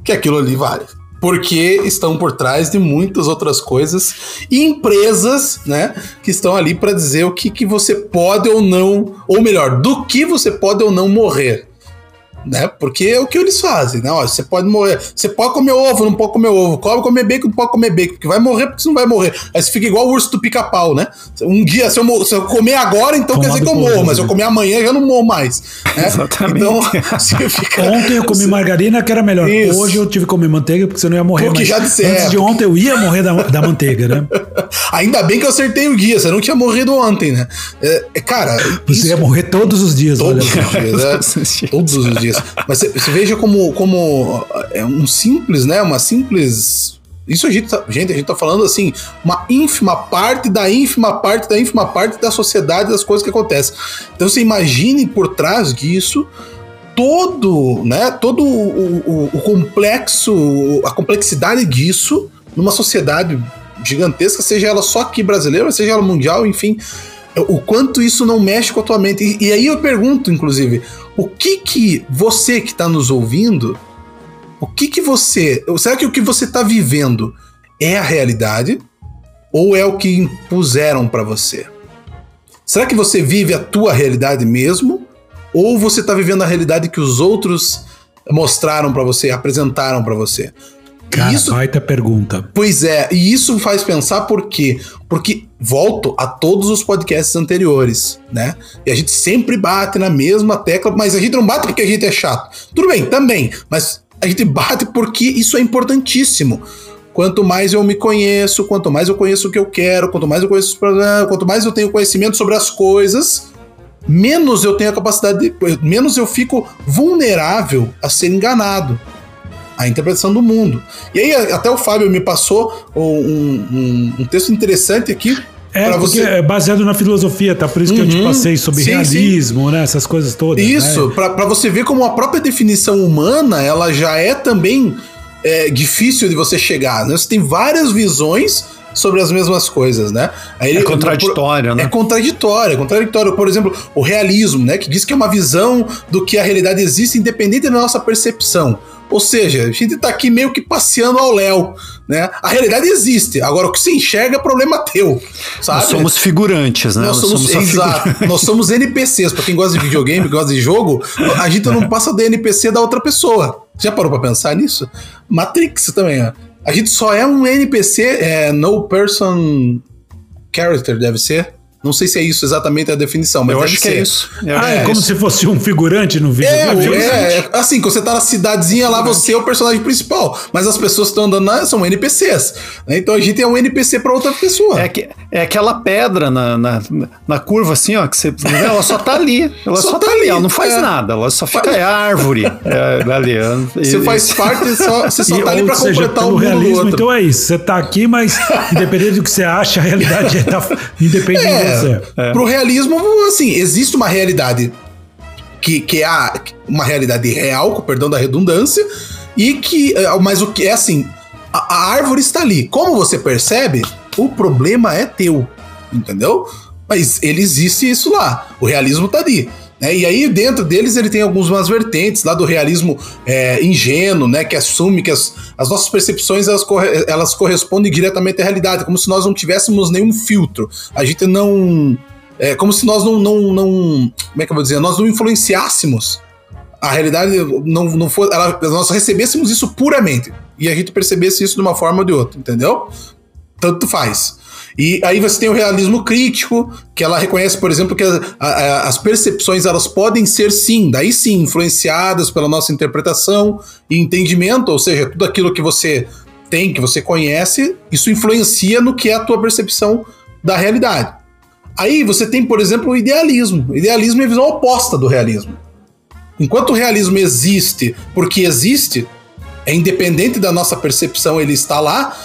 que aquilo ali vale porque estão por trás de muitas outras coisas e empresas, né, que estão ali para dizer o que, que você pode ou não, ou melhor, do que você pode ou não morrer né? Porque é o que eles fazem, né? Ó, você pode morrer, você pode comer ovo, não pode comer ovo, pode comer bacon, não pode comer bacon, porque vai morrer porque você não vai morrer. Aí você fica igual o urso do pica-pau, né? Um dia, se eu, se eu comer agora, então Tomado quer dizer que eu morro, mas se eu comer amanhã, eu não morro mais. Né? Exatamente. Então, fica... Ontem eu comi margarina, que era melhor. Isso. Hoje eu tive que comer manteiga, porque você não ia morrer. Porque já disseram. Antes de ontem eu ia morrer da, da manteiga, né? Ainda bem que eu acertei o guia, você não tinha morrido ontem, né? É, é cara. Você isso... ia morrer todos os dias, todos olha. Os dias, é, todos os dias. Mas você veja como, como é um simples, né? Uma simples. Isso a gente, tá, gente, a gente tá falando assim, uma ínfima parte da ínfima parte da ínfima parte da sociedade das coisas que acontecem. Então você imagine por trás disso todo, né? Todo o, o, o complexo, a complexidade disso numa sociedade gigantesca, seja ela só aqui brasileira, seja ela mundial, enfim o quanto isso não mexe com a tua mente. E, e aí eu pergunto, inclusive, o que que você que está nos ouvindo, o que que você, será que o que você está vivendo é a realidade ou é o que impuseram para você? Será que você vive a tua realidade mesmo ou você está vivendo a realidade que os outros mostraram para você, apresentaram para você? Cara, isso, baita pergunta. Pois é, e isso faz pensar por quê? Porque volto a todos os podcasts anteriores, né? E a gente sempre bate na mesma tecla, mas a gente não bate porque a gente é chato. Tudo bem, também, mas a gente bate porque isso é importantíssimo. Quanto mais eu me conheço, quanto mais eu conheço o que eu quero, quanto mais eu conheço os problemas, quanto mais eu tenho conhecimento sobre as coisas, menos eu tenho a capacidade de, menos eu fico vulnerável a ser enganado a interpretação do mundo. E aí, até o Fábio me passou um, um, um texto interessante aqui É, você... é baseado na filosofia, tá? Por isso que uhum. eu te uhum. passei sobre sim, realismo, sim. né? Essas coisas todas. Isso, né? para você ver como a própria definição humana, ela já é também é, difícil de você chegar. Né? Você tem várias visões sobre as mesmas coisas, né? Aí é contraditório, né? É contraditório, é contraditório. Por exemplo, o realismo, né? Que diz que é uma visão do que a realidade existe independente da nossa percepção. Ou seja, a gente tá aqui meio que passeando ao léu, né? A realidade existe. Agora, o que se enxerga é problema teu, sabe? Nós somos figurantes, né? Nós, somos, somos exato. Nós somos NPCs. Pra quem gosta de videogame, gosta de jogo, a gente não passa do NPC da outra pessoa. Já parou pra pensar nisso? Matrix também, ó. A gente só é um NPC, é no person character, deve ser. Não sei se é isso exatamente a definição, mas eu acho que é isso. ah, é, é como isso. se fosse um figurante no vídeo. É, é, é, assim, quando você tá na cidadezinha lá, você é o personagem principal, mas as pessoas que estão andando lá são NPCs. Né? Então a gente é um NPC para outra pessoa. É, que, é aquela pedra na, na, na, curva, assim, ó, que você. Ela só tá ali. Ela só, só tá, tá ali, ela não faz é. nada, ela só fica é árvore. É, ali, você faz parte, só, você só e, tá ali pra seja, completar o mundo realismo, outro. Então é isso, você tá aqui, mas independente do que você acha, a realidade tá independente de você. É. Pro realismo, assim, existe uma realidade que, que é a, uma realidade real, com perdão da redundância, e que. É, mas o que é assim, a, a árvore está ali. Como você percebe, o problema é teu. Entendeu? Mas ele existe isso lá. O realismo tá ali. Né? E aí, dentro deles, ele tem algumas vertentes lá do realismo é, ingênuo, né? Que assume que as, as nossas percepções elas, elas correspondem diretamente à realidade, como se nós não tivéssemos nenhum filtro. A gente não. É como se nós não, não, não. Como é que eu vou dizer? Nós não influenciássemos. A realidade não, não for. Ela, nós recebêssemos isso puramente. E a gente percebesse isso de uma forma ou de outra, entendeu? Tanto faz. E aí você tem o realismo crítico, que ela reconhece, por exemplo, que a, a, as percepções elas podem ser sim, daí sim, influenciadas pela nossa interpretação e entendimento, ou seja, tudo aquilo que você tem, que você conhece, isso influencia no que é a tua percepção da realidade. Aí você tem, por exemplo, o idealismo. O idealismo é a visão oposta do realismo. Enquanto o realismo existe porque existe, é independente da nossa percepção, ele está lá,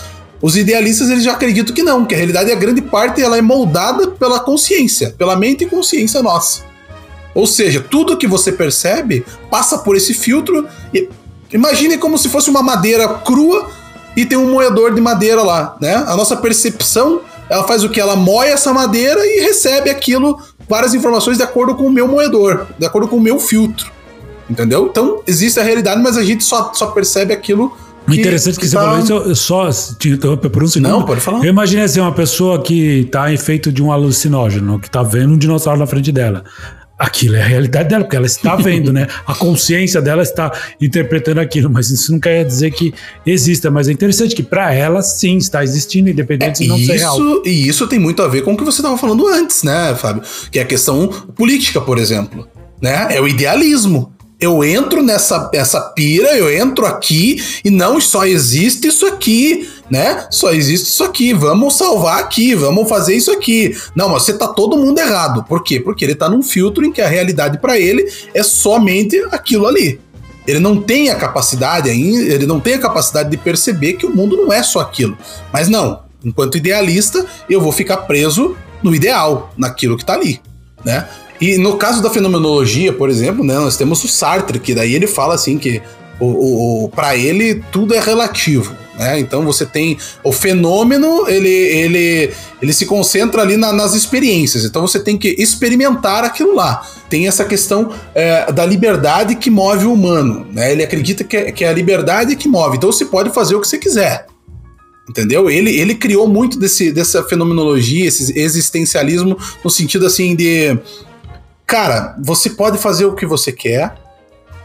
os idealistas eles já acreditam que não, que a realidade, a grande parte, ela é moldada pela consciência, pela mente e consciência nossa. Ou seja, tudo que você percebe passa por esse filtro. E, imagine como se fosse uma madeira crua e tem um moedor de madeira lá, né? A nossa percepção, ela faz o que? Ela moe essa madeira e recebe aquilo, várias informações de acordo com o meu moedor, de acordo com o meu filtro. Entendeu? Então, existe a realidade, mas a gente só, só percebe aquilo interessante que, que você tá... falou isso, eu só te interromper por um segundo. Não, pode falar. Eu imaginei assim, uma pessoa que está em efeito de um alucinógeno, que está vendo um dinossauro na frente dela. Aquilo é a realidade dela, porque ela está vendo, né? A consciência dela está interpretando aquilo, mas isso não quer dizer que exista. Mas é interessante que para ela, sim, está existindo, independente é, de não isso, ser real. E isso tem muito a ver com o que você estava falando antes, né, Fábio? Que é a questão política, por exemplo. Né? É o idealismo eu entro nessa essa pira, eu entro aqui e não só existe isso aqui, né? Só existe isso aqui, vamos salvar aqui, vamos fazer isso aqui. Não, mas você tá todo mundo errado. Por quê? Porque ele tá num filtro em que a realidade para ele é somente aquilo ali. Ele não tem a capacidade ainda, ele não tem a capacidade de perceber que o mundo não é só aquilo. Mas não, enquanto idealista, eu vou ficar preso no ideal, naquilo que tá ali, né? E no caso da fenomenologia, por exemplo, né, nós temos o Sartre, que daí ele fala assim que o, o, para ele tudo é relativo. Né? Então você tem o fenômeno, ele, ele, ele se concentra ali na, nas experiências. Então você tem que experimentar aquilo lá. Tem essa questão é, da liberdade que move o humano. Né? Ele acredita que é, que é a liberdade que move. Então você pode fazer o que você quiser. Entendeu? Ele, ele criou muito desse, dessa fenomenologia, esse existencialismo, no sentido assim de cara, você pode fazer o que você quer.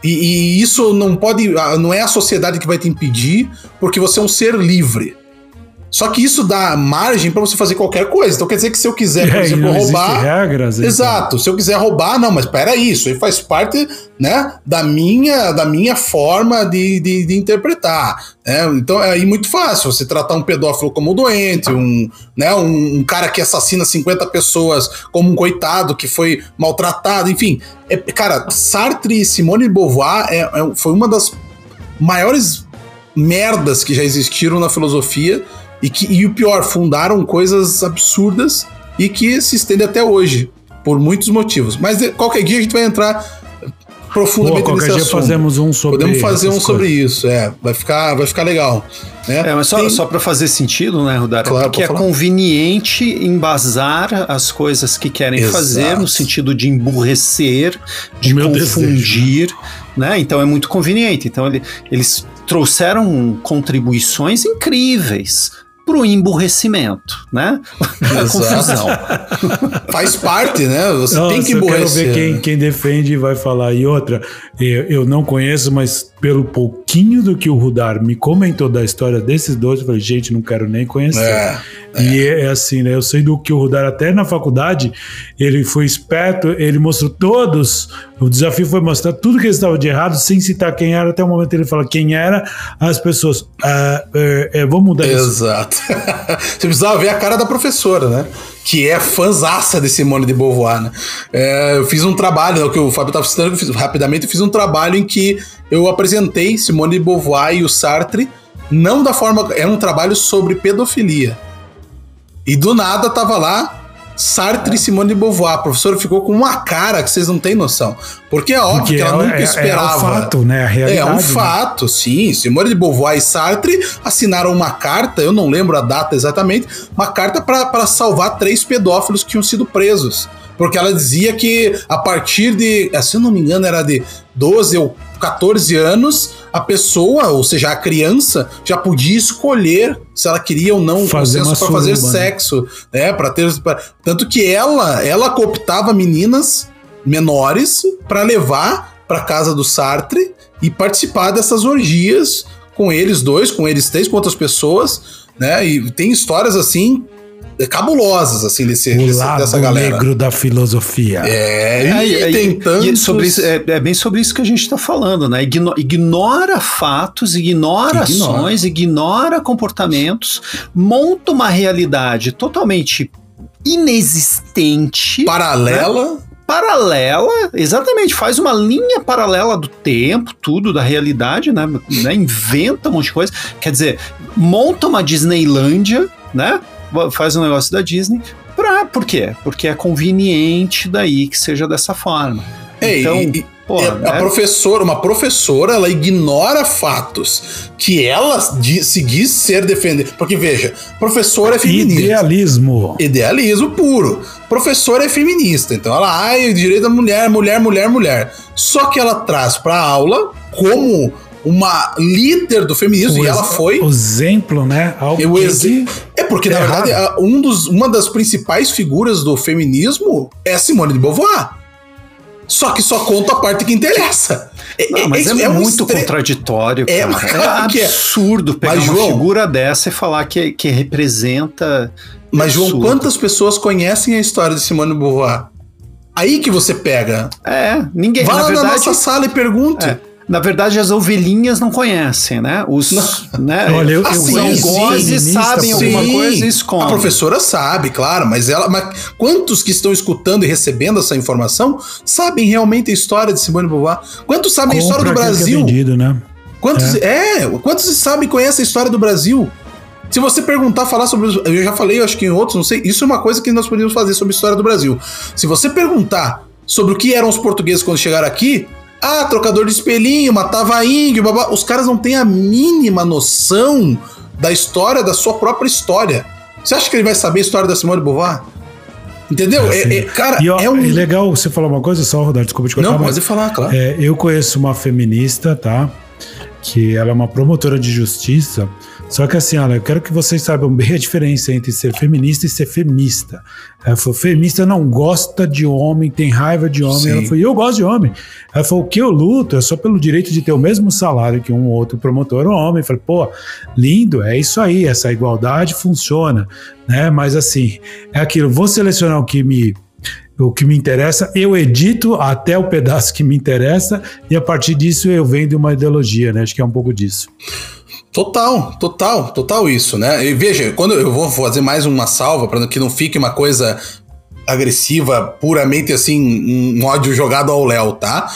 E, e, isso não pode. Ah, não é a sociedade que vai te impedir, porque você é um ser livre. Só que isso dá margem para você fazer qualquer coisa. Então quer dizer que se eu quiser, por é, exemplo, roubar. regras, então. exato. Se eu quiser roubar, não, mas peraí, isso aí faz parte né, da, minha, da minha forma de, de, de interpretar. Né? Então é aí muito fácil você tratar um pedófilo como um doente, um, né, um, um, cara que assassina 50 pessoas como um coitado que foi maltratado, enfim. É, cara, Sartre e Simone de Beauvoir é, é, foi uma das maiores merdas que já existiram na filosofia e que e o pior, fundaram coisas absurdas e que se estende até hoje, por muitos motivos. Mas de, qualquer dia a gente vai entrar profundamente Pô, nesse dia assunto. fazemos um sobre Podemos fazer um essas sobre coisas. isso, é. Vai ficar, vai ficar legal. Né? É, mas só, Tem- só para fazer sentido, né, Rudara? Claro, porque é falar. conveniente embasar as coisas que querem Exato. fazer no sentido de emburrecer, de meu confundir, né? Então é muito conveniente. Então ele- eles trouxeram contribuições incríveis para o emburrecimento, né? A Exato. confusão. Faz parte, né? Você tem Nossa, que eu quero ver quem, né? quem defende e vai falar. E outra, eu, eu não conheço, mas pelo pouquinho do que o Rudar me comentou da história desses dois, eu falei, gente, não quero nem conhecer. É, E é, é assim, né? Eu sei do que o Rudar, até na faculdade, ele foi esperto, ele mostrou todos. O desafio foi mostrar tudo que estava de errado, sem citar quem era. Até o momento ele fala quem era, as pessoas. Ah, é, é, vamos mudar isso. Exato. Você precisava ver a cara da professora, né? Que é fãzaça de Simone de Beauvoir, né? É, eu fiz um trabalho, né, o que o Fábio estava citando, eu fiz- rapidamente, eu fiz um trabalho em que eu apresentei Simone de Beauvoir e o Sartre, não da forma. Era um trabalho sobre pedofilia. E do nada tava lá Sartre e Simone de Beauvoir. A professora ficou com uma cara que vocês não têm noção. Porque é óbvio Porque que ela é- nunca é- é esperava. o fato, né? A realidade. É um né? fato, sim. Simone de Beauvoir e Sartre assinaram uma carta, eu não lembro a data exatamente, uma carta para salvar três pedófilos que tinham sido presos. Porque ela dizia que a partir de, se eu não me engano, era de 12 ou 14 anos, a pessoa, ou seja, a criança, já podia escolher se ela queria ou não Fazer para fazer né? sexo, né? Para ter, pra- tanto que ela, ela cooptava meninas menores para levar para casa do Sartre e participar dessas orgias com eles dois, com eles três, com outras pessoas, né? E tem histórias assim cabulosas assim desse, O desse- lado dessa galera. negro da filosofia. É, É, e, e- tem tantos... e sobre isso, é, é bem sobre isso que a gente está falando, né? Igno- ignora fatos, ignora, Ignora. ações, ignora comportamentos, monta uma realidade totalmente inexistente, paralela. paralela, exatamente, faz uma linha paralela do tempo, tudo, da realidade, né? né? Inventa um monte de coisa. Quer dizer, monta uma Disneylândia, né? Faz um negócio da Disney. Pra, por quê? Porque é conveniente daí que seja dessa forma. É, então, e- e- é, né? a professora, uma professora, ela ignora fatos que ela se diz ser defender. Porque veja, professora é feminista. Idealismo. Idealismo puro. Professora é feminista, então ela, ai, direito da mulher, mulher, mulher, mulher. Só que ela traz pra aula como uma líder do feminismo, O e ela foi. O exemplo, né? Algo exe- É porque, na é verdade, a- um dos, uma das principais figuras do feminismo é Simone de Beauvoir. Só que só conta a parte que interessa. É, Não, mas é, um muito estre- contraditório, É, cara. É, é. absurdo pegar Mas, uma João- figura dessa e falar que, que representa. Mas, João, absurdo. quantas pessoas conhecem a história de Simone de Beauvoir? Aí que você pega. É, ninguém. Vai na lá na verdade, nossa sala e pergunte. É. Na verdade, as ovelhinhas não conhecem, né? Os, né? Olha, eu- eu os Assim, conheço algozes feminista, sabem sim. alguma coisa e a escondem. professora sabe, claro, mas ela. Mas quantos que estão escutando e recebendo essa informação sabem realmente a história de Simone de Beauvoir? Quantos sabem a história do Compra é Brasil? vendido, né? Quantos, é. quantos sabem e conhecem a história do Brasil? Se você perguntar, falar sobre. Eu já falei, eu acho que em outros, não sei. Isso é uma coisa que nós podemos fazer sobre a história do Brasil. Se você perguntar sobre o que eram os portugueses quando chegaram aqui. Ah, trocador de espelhinho, matava índio, babá. Os caras não têm a mínima noção da história, da sua própria história. Você acha que ele vai saber a história da Simone de Beauvoir? Entendeu? É, Assim. é- cara, E ó, é um. é legal você falar uma coisa só, Rodar, desculpa te cortar. não, mas, pode falar, claro. é, eu conheço uma feminista, tá? Que ela é uma promotora de justiça. Só que assim, olha, eu quero que vocês saibam bem a diferença entre ser feminista e ser femista. Ela falou, feminista não gosta de homem, tem raiva de homem. Sim. Ela falou, e eu gosto de homem. Ela falou, o que eu luto é só pelo direito de ter o mesmo salário que um outro promotor homem. Eu falei, pô, lindo, é isso aí, essa igualdade funciona, né? Mas assim, é aquilo, vou selecionar o que me o que me interessa, eu edito até o pedaço que me interessa e a partir disso eu vendo uma ideologia, né? Acho que é um pouco disso. Total, total, total isso, né? E veja, quando eu vou fazer mais uma salva para que não fique uma coisa agressiva, puramente assim, um ódio jogado ao Léo, tá?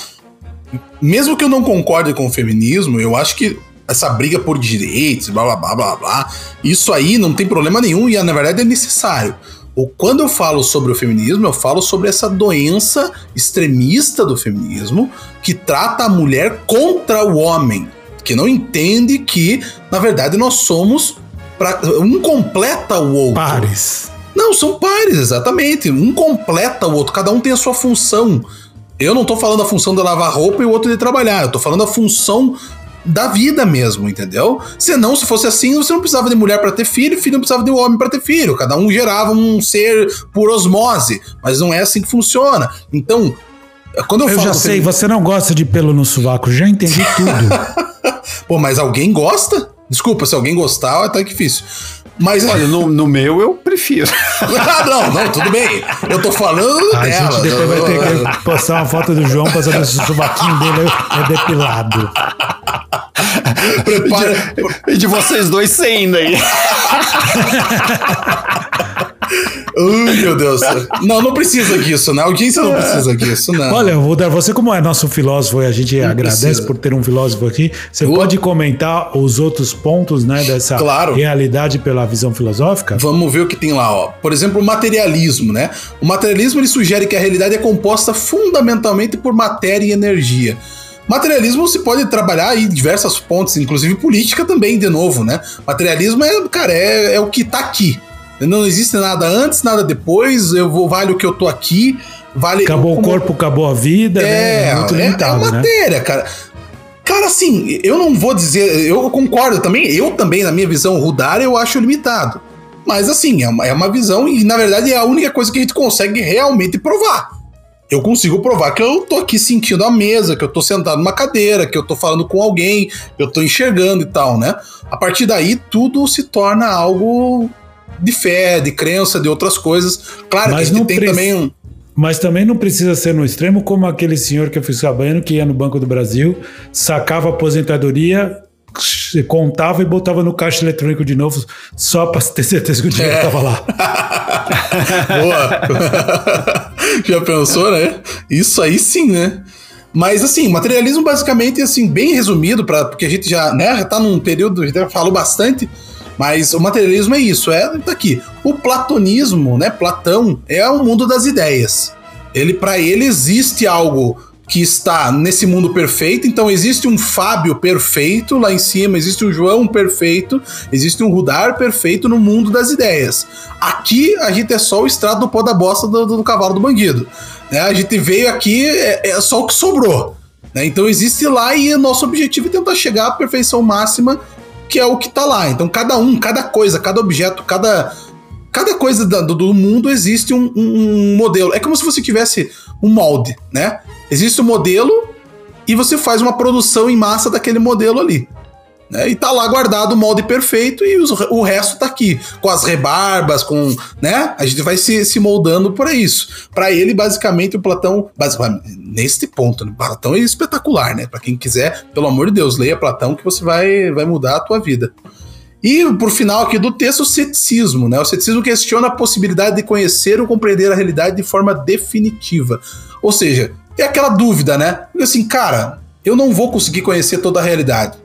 Mesmo que eu não concorde com o feminismo, eu acho que essa briga por direitos, blá blá blá blá blá. Isso aí não tem problema nenhum e na verdade é necessário. O, quando eu falo sobre o feminismo, eu falo sobre essa doença extremista do feminismo que trata a mulher contra o homem, que não entende que, na verdade, nós somos. Pra, um completa o outro. Pares. Não, são pares, exatamente. Um completa o outro, cada um tem a sua função. Eu não tô falando a função de lavar roupa e o outro de trabalhar, eu tô falando a função da vida mesmo, entendeu? Senão, se fosse assim, você não precisava de mulher para ter filho, filho não precisava de homem para ter filho. Cada um gerava um ser por osmose, mas não é assim que funciona. Então, quando eu, Eu falo já do sei, você não gosta de pelo no sovaco, já entendi tudo. Pô, mas alguém gosta? Desculpa, se alguém gostar, tá difícil. Mas Olha, no, no meu eu prefiro. ah, não, não, tudo bem. Eu tô falando A dela. gente depois vai ter que postar uma foto do João pra saber se o sovaquinho dele é depilado. Prepara, E de vocês dois sem ainda aí. Ai, meu Deus. Não, não precisa disso, né? A audiência não precisa disso, não. Olha, Rudar, você como é nosso filósofo e a gente agradece precisa. por ter um filósofo aqui, você Boa. pode comentar os outros pontos né, dessa Claro. realidade pela visão filosófica? Vamos ver o que tem lá, ó. Por exemplo, o materialismo, né? O materialismo ele sugere que a realidade é composta fundamentalmente por matéria e energia. Materialismo se pode trabalhar em diversas pontes, inclusive política também, de novo, né? Materialismo é, cara, é, é o que tá aqui. Não existe nada antes, nada depois, eu vou vale o que eu tô aqui, vale Acabou o como- corpo, acabou a vida, né? É, muito é, é limitado, né? matéria, cara. Cara, assim, eu não vou dizer, eu concordo também, eu também, na minha visão, Rudar eu acho limitado. Mas assim, é uma, é uma visão e na verdade é a única coisa que a gente consegue realmente provar. Eu consigo provar que eu tô aqui sentindo a mesa, que eu tô sentado numa cadeira, que eu tô falando com alguém, que eu tô enxergando e tal, né? A partir daí, tudo se torna algo de fé, de crença, de outras coisas. Claro Mas que a gente não tem também um. Mas também não precisa ser no extremo como aquele senhor que eu fui sabendo que ia no Banco do Brasil, sacava a aposentadoria, contava e botava no caixa eletrônico de novo, só para ter certeza que o dinheiro É. estava lá. Boa! Já pensou, né? Isso aí sim, né? Mas assim, materialismo basicamente, assim, bem resumido, pra, porque a gente já, né, já tá num período, a gente já falou bastante, mas o materialismo é isso, é tá aqui. O platonismo, né, Platão, é o mundo das ideias. Ele para ele existe algo que está nesse mundo perfeito, então existe um Fábio perfeito lá em cima, existe um João perfeito, existe um Rudar perfeito no mundo das ideias. Aqui a gente é só o estrado do pó da bosta do, do cavalo do bandido. Né? A gente veio aqui, é, é só o que sobrou. né? Então existe lá e o nosso objetivo é tentar chegar à perfeição máxima, que é o que tá lá. Então cada um, cada coisa, cada objeto, cada, cada coisa do, do mundo existe um- um modelo. É como se você tivesse um molde, né? Existe um modelo e você faz uma produção em massa daquele modelo ali. Né? E tá lá guardado o molde perfeito e os- o resto tá aqui, com as rebarbas, com. né? A gente vai se, se moldando para isso. Para ele, basicamente, o Platão. basicamente, Neste ponto, né? Platão é espetacular, né? Para quem quiser, pelo amor de Deus, leia Platão que você vai, vai mudar a tua vida. E por final aqui do texto, o ceticismo, né? O ceticismo questiona a possibilidade de conhecer ou compreender a realidade de forma definitiva. Ou seja, é aquela dúvida, né? Porque assim, cara, eu não vou conseguir conhecer toda a realidade.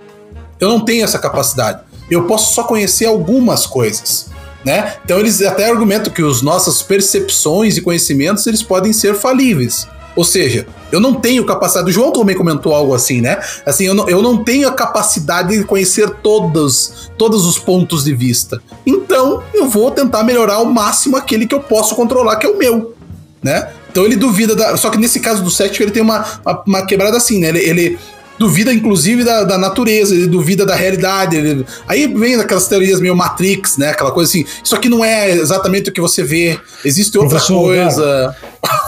Eu não tenho essa capacidade. Eu posso só conhecer algumas coisas, né? Então eles até argumentam que as nossas percepções e conhecimentos eles podem ser falíveis. Ou seja, eu não tenho capacidade. O João também comentou algo assim, né? Assim, eu não, eu não tenho a capacidade de conhecer todos, todos os pontos de vista. Então, eu vou tentar melhorar ao máximo aquele que eu posso controlar, que é o meu, né? Então ele duvida da. Só que nesse caso do cético, ele tem uma, uma, uma quebrada assim, né? Ele, ele duvida, inclusive, da, da natureza, ele duvida da realidade. ele- Aí vem aquelas teorias meio Matrix, né? Aquela coisa assim. Isso aqui não é exatamente o que você vê. Existe outra Professor coisa.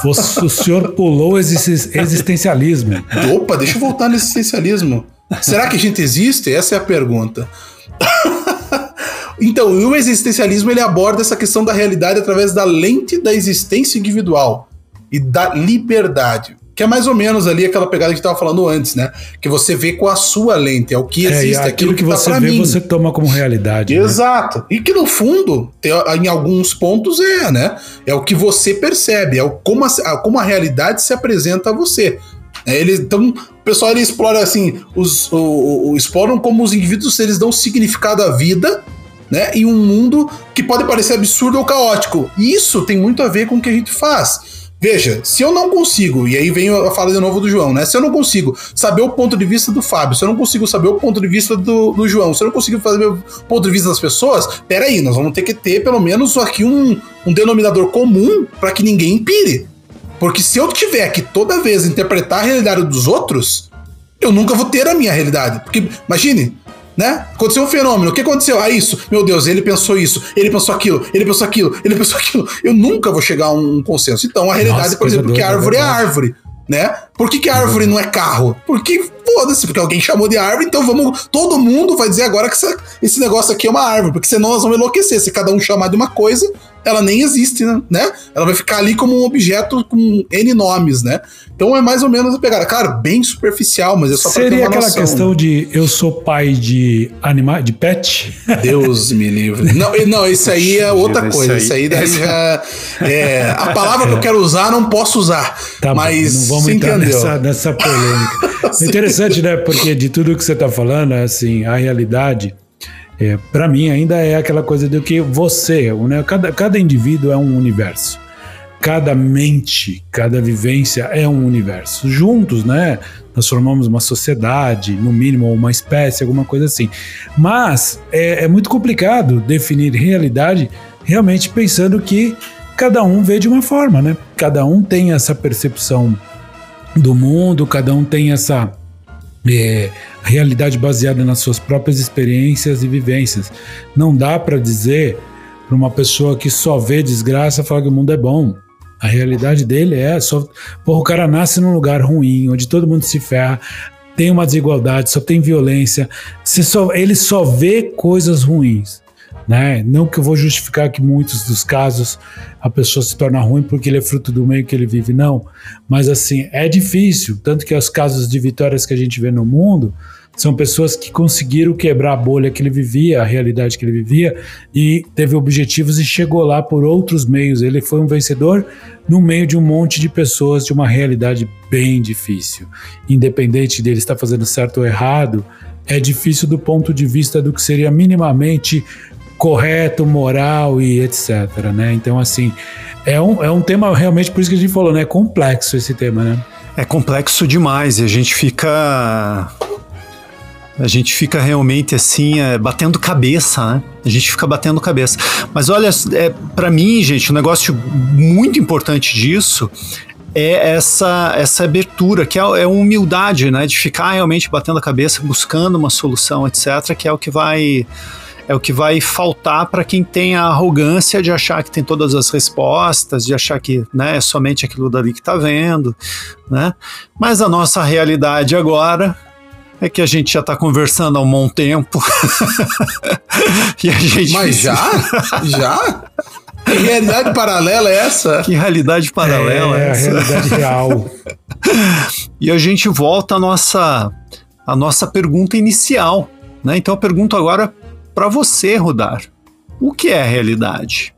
Você- o senhor pulou o exis- existencialismo. Opa, deixa eu voltar no existencialismo. Será que a gente existe? Essa é a pergunta. então, o existencialismo ele aborda essa questão da realidade através da lente da existência individual e da liberdade. Que é mais ou menos ali aquela pegada que estava falando antes, né? Que você vê com a sua lente, é o que É, existe, aquilo que tá você vê, mim. você toma como realidade. né? Exato. E que no fundo, em alguns pontos é, né? É o que você percebe, é como, a, a- como a realidade se apresenta a você. É, eles, então, o pessoal ele explora assim, os, o, o, exploram como os indivíduos eles dão significado à vida, né? Em um mundo que pode parecer absurdo ou caótico. E isso tem muito a ver com o que a gente faz. Veja, se eu não consigo, e aí vem a fala de novo do João, né? Se eu não consigo saber o ponto de vista do Fábio, se eu não consigo saber o ponto de vista do, do João, se eu não consigo fazer o ponto de vista das pessoas, peraí, nós vamos ter que ter pelo menos aqui um, um denominador comum para que ninguém pire. Porque se eu tiver que toda vez interpretar a realidade dos outros, eu nunca vou ter a minha realidade. Porque, imagine, né? Aconteceu um fenômeno. O que aconteceu? Ah, isso. Meu Deus, ele pensou isso, ele pensou aquilo, ele pensou aquilo, ele pensou aquilo. Eu nunca vou chegar a um consenso. Então, a realidade, Nossa, por exemplo, que a árvore é árvore, né? Por que, que a árvore não é carro? Porque, foda-se, porque alguém chamou de árvore, então vamos. Todo mundo vai dizer agora que essa, esse negócio aqui é uma árvore, porque senão nós vamos enlouquecer. Se cada um chamar de uma coisa, ela nem existe, né? Ela vai ficar ali como um objeto com N nomes, né? Então é mais ou menos a pegada. Claro, bem superficial, mas é só Seria pra ter uma aquela noção, questão né? de eu sou pai de animais, de pet? Deus me livre. Não, não isso aí é outra coisa. Isso aí, daí já. É, a palavra que eu quero usar não posso usar. Tá mas bom, não vamos entrar nessa, nessa polêmica. Interessante, né? Porque de tudo que você está falando, assim, a realidade é, para mim ainda é aquela coisa do que você, né? cada, cada indivíduo é um universo. Cada mente, cada vivência é um universo. Juntos, né? Nós formamos uma sociedade, no mínimo uma espécie, alguma coisa assim. Mas é, é muito complicado definir realidade realmente pensando que cada um vê de uma forma, né? Cada um tem essa percepção do mundo, cada um tem essa é, realidade baseada nas suas próprias experiências e vivências. Não dá para dizer para uma pessoa que só vê desgraça falar que o mundo é bom. A realidade dele é só. Porra, o cara nasce num lugar ruim, onde todo mundo se ferra, tem uma desigualdade, só tem violência. Só, ele só vê coisas ruins. Né? Não que eu vou justificar que muitos dos casos a pessoa se torna ruim porque ele é fruto do meio que ele vive, não. Mas assim, é difícil, tanto que os casos de vitórias que a gente vê no mundo são pessoas que conseguiram quebrar a bolha que ele vivia, a realidade que ele vivia, e teve objetivos e chegou lá por outros meios. Ele foi um vencedor no meio de um monte de pessoas de uma realidade bem difícil. Independente dele estar fazendo certo ou errado, é difícil do ponto de vista do que seria minimamente correto, moral e etc, né? Então, assim, é um, é um tema realmente, por isso que a gente falou, né? É complexo esse tema, né? É complexo demais e a gente fica... A gente fica realmente assim, é, batendo cabeça, né? A gente fica batendo cabeça. Mas olha, é, para mim, gente, um negócio muito importante disso é essa, essa abertura, que é, é humildade, né? De ficar realmente batendo a cabeça, buscando uma solução, etc., que é o que vai é o que vai faltar para quem tem a arrogância de achar que tem todas as respostas, de achar que né, é somente aquilo dali que está vendo, né? Mas a nossa realidade agora é que a gente já está conversando há um bom tempo. e a gente Mas já? já? Que realidade paralela é essa? Que realidade paralela é, é essa? É a realidade real. e a gente volta à nossa, à nossa pergunta inicial. Né? Então eu pergunto agora para você, Rudar, o que é realidade?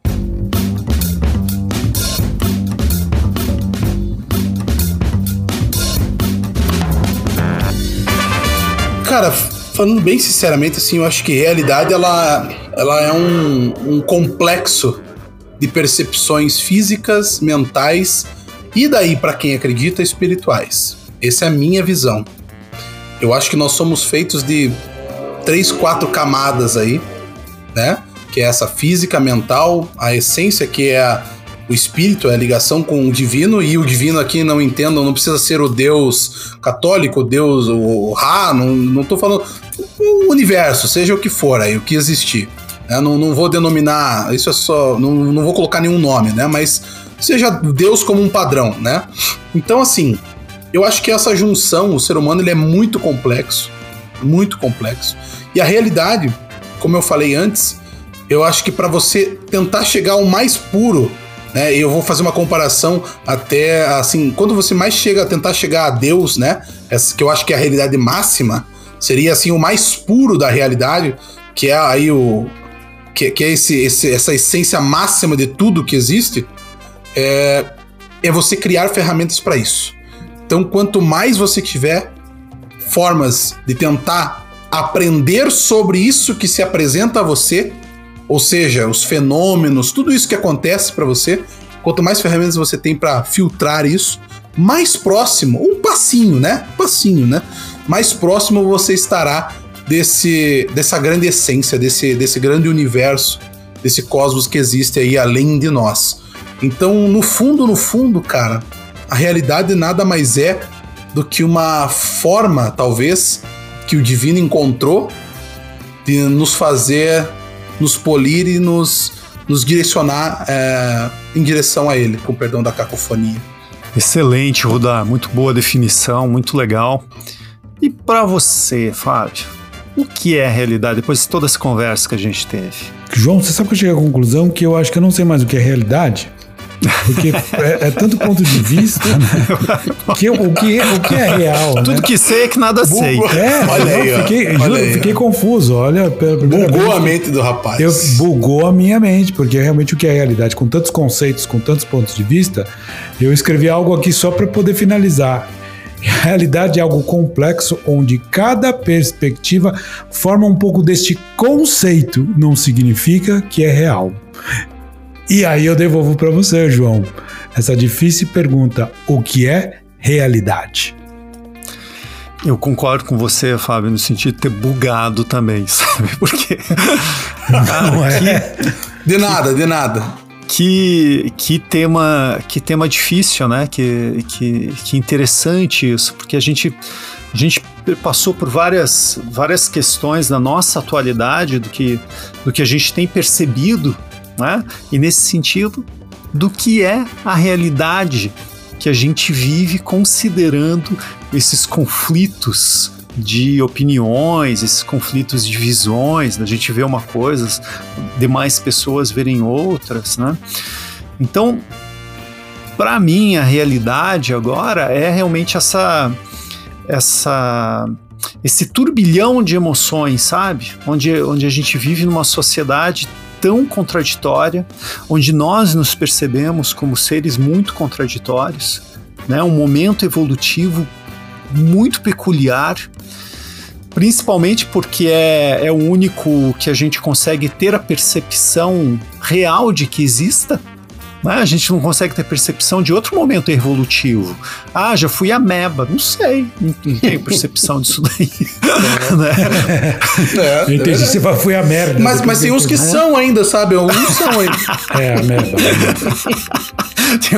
Cara, falando bem sinceramente, assim, eu acho que realidade ela, ela é um, um complexo de percepções físicas, mentais e daí, para quem acredita, espirituais. Essa é a minha visão. Eu acho que nós somos feitos de três, quatro camadas aí, né? Que é essa física, mental, a essência que é a, o espírito, é a ligação com o divino, e o divino aqui não entendam, não precisa ser o Deus católico, o Deus, o Ra, não, não tô falando. O universo, seja o que for aí, o que existir. Né? Não, não vou denominar, isso é só. Não, não vou colocar nenhum nome, né? Mas seja Deus como um padrão, né? Então, assim, eu acho que essa junção, o ser humano, ele é muito complexo muito complexo. E a realidade, como eu falei antes, eu acho que para você tentar chegar ao mais puro, né? Eu vou fazer uma comparação até assim, quando você mais chega a tentar chegar a Deus, né? Essa que eu acho que é a realidade máxima, seria assim o mais puro da realidade, que é aí o que, que é esse, esse, essa essência máxima de tudo que existe, é, é você criar ferramentas para isso. Então, quanto mais você tiver formas de tentar aprender sobre isso que se apresenta a você, ou seja, os fenômenos, tudo isso que acontece para você, quanto mais ferramentas você tem para filtrar isso, mais próximo, um passinho, né? Um passinho, né? Mais próximo você estará desse dessa grande essência, desse desse grande universo, desse cosmos que existe aí além de nós. Então, no fundo, no fundo, cara, a realidade nada mais é do que uma forma, talvez, que o divino encontrou de nos fazer, nos polir e nos, nos direcionar é, em direção a ele, com perdão da cacofonia. Excelente, Rudar. Muito boa definição, muito legal. E para você, Fábio, o que é a realidade depois de toda essa conversa que a gente teve? João, você sabe que eu cheguei à conclusão que eu acho que eu não sei mais o que é realidade? Porque é, é, tanto ponto de vista, né? Que o, que, o que é real. Tudo né? que sei é que nada Bugo. sei. É, olha aí, fiquei, olha juro, aí, fiquei confuso. Olha, bugou vez, a mente do rapaz. Eu, bugou a minha mente, porque realmente o que é realidade, com tantos conceitos, com tantos pontos de vista, eu escrevi algo aqui só para poder finalizar. A realidade é algo complexo onde cada perspectiva forma um pouco deste conceito, não significa que é real. E aí eu devolvo para você, João, essa difícil pergunta: o que é realidade? Eu concordo com você, Fábio, no sentido de ter bugado também, sabe? Porque. Não é? de nada, de nada. Que, que tema que tema difícil, né? Que, que, que interessante isso, porque a gente, a gente passou por várias, várias questões na nossa atualidade do que, do que a gente tem percebido né? E nesse sentido, do que é a realidade que a gente vive considerando esses conflitos de opiniões, esses conflitos de visões, da gente ver uma coisa, demais pessoas verem outras, né? Então, para mim, a realidade agora é realmente essa essa esse turbilhão de emoções, sabe? Onde, onde a gente vive numa sociedade tão contraditória, onde nós nos percebemos como seres muito contraditórios, né? um momento evolutivo muito peculiar, principalmente porque é, é o único que a gente consegue ter a percepção real de que exista né? A gente não consegue ter percepção de outro momento evolutivo. Ah, já fui ameba. Não sei. Não, não tenho percepção disso daí. É. né? é, Eu entendi. Você fala, fui a merda. Mas, mas tem uns que são ainda, sabe? Alguns são ainda. É, a merda.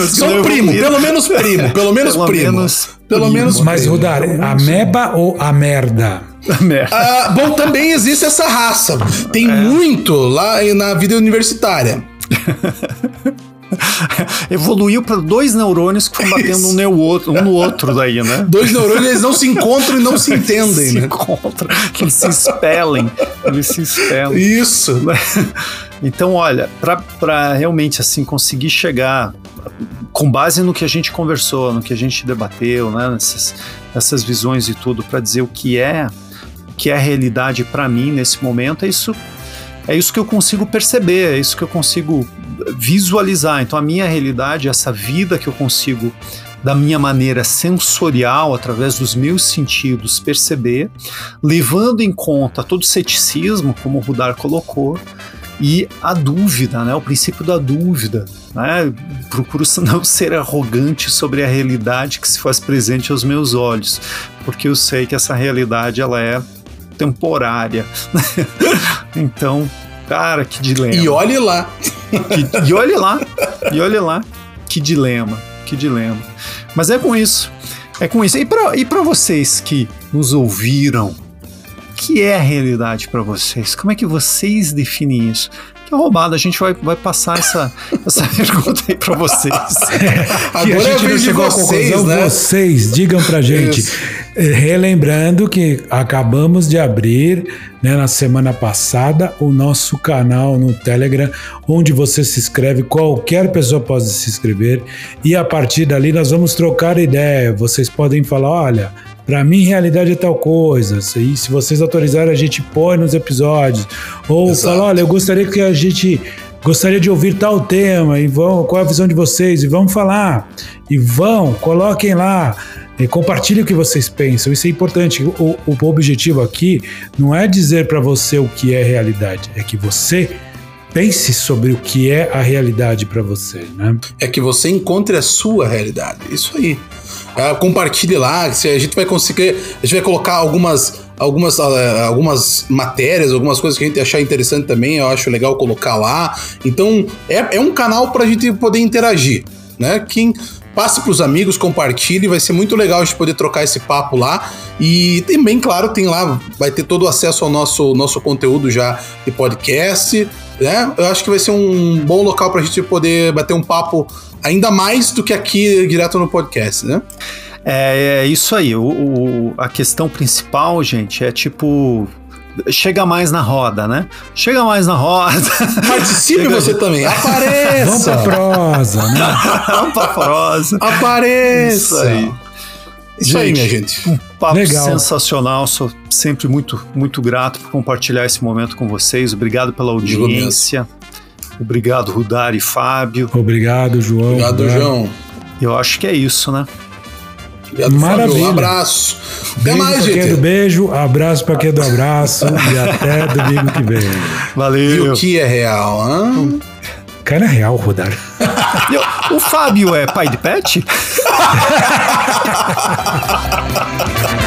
são primo, pelo menos primo. Pelo menos pelo primo. Menos pelo primo. menos Mas, Rudar, ameba ou a merda? Ah, bom, também existe essa raça. Tem é. muito lá na vida universitária. Evoluiu para dois neurônios que estão batendo um no, outro, um no outro daí, né? Dois neurônios, eles não se encontram e não se entendem, se né? Encontram, eles se expelem. Eles se expelam. Isso. Então, olha, para realmente assim conseguir chegar com base no que a gente conversou, no que a gente debateu, né, nessas, nessas visões e tudo, para dizer o que é, o que é a realidade para mim nesse momento, é isso é isso que eu consigo perceber, é isso que eu consigo visualizar. Então, a minha realidade, essa vida que eu consigo, da minha maneira sensorial, através dos meus sentidos, perceber, levando em conta todo o ceticismo, como o Rudar colocou, e a dúvida, né? O princípio da dúvida, né? Procuro não ser arrogante sobre a realidade que se faz presente aos meus olhos, porque eu sei que essa realidade ela é temporária. então, cara, que dilema. E olhe lá. Que, e olhe lá. E olhe lá. Que dilema. Que dilema. Mas é com isso. É com isso. E para vocês que nos ouviram, o que é a realidade para vocês? Como é que vocês definem isso? É roubada. A gente vai, vai passar essa, essa pergunta aí para vocês. Agora a gente não chegou vocês, à conclusão. Né? Vocês, digam pra gente. Isso. Eh, relembrando que acabamos de abrir né, na semana passada o nosso canal no Telegram, onde você se inscreve, qualquer pessoa pode se inscrever, e a partir dali nós vamos trocar ideia. Vocês podem falar: olha, para mim, realidade é tal coisa. E se vocês autorizarem, a gente põe nos episódios. Ou Exato. fala, olha, eu gostaria que a gente gostaria de ouvir tal tema e vão, qual é a visão de vocês? E vão falar. E vão, coloquem lá. E compartilhe o que vocês pensam, isso é importante. O, o objetivo aqui não é dizer para você o que é realidade, é que você pense sobre o que é a realidade para você, né? É que você encontre a sua realidade. Isso aí. É, compartilhe lá, se a gente vai conseguir, a gente vai colocar algumas algumas, uh, algumas matérias, algumas coisas que a gente achar interessante também, eu acho legal colocar lá. Então, é, é um canal para a gente poder interagir, né? Quem passe para os amigos, compartilhe, vai ser muito legal a gente poder trocar esse papo lá. E também, claro, tem lá, vai ter todo o acesso ao nosso, nosso conteúdo já de podcast, né? Eu acho que vai ser um bom local para a gente poder bater um papo ainda mais do que aqui direto no podcast, né? É, é isso aí. O, o, a questão principal, gente, é tipo chega mais na roda, né? Chega mais na roda. Participe chega... você também. Apareça. Vamos pra prosa, né? Vamos pra prosa. Apareça. Isso aí. Isso gente, aí, minha gente. Um papo Legal. sensacional. Sou sempre muito, muito grato por compartilhar esse momento com vocês. Obrigado pela audiência. Obrigado, Rudari e Fábio. Obrigado, João. Obrigado, João. Eu acho que é isso, né? Obrigado, Maravilha. Fábio. Um abraço. Até beijo mais, gente. É do beijo, abraço para quem é do abraço e até domingo que vem. Valeu. E o que é real, hein? Cara é real, Rodar. o Fábio é pai de pet?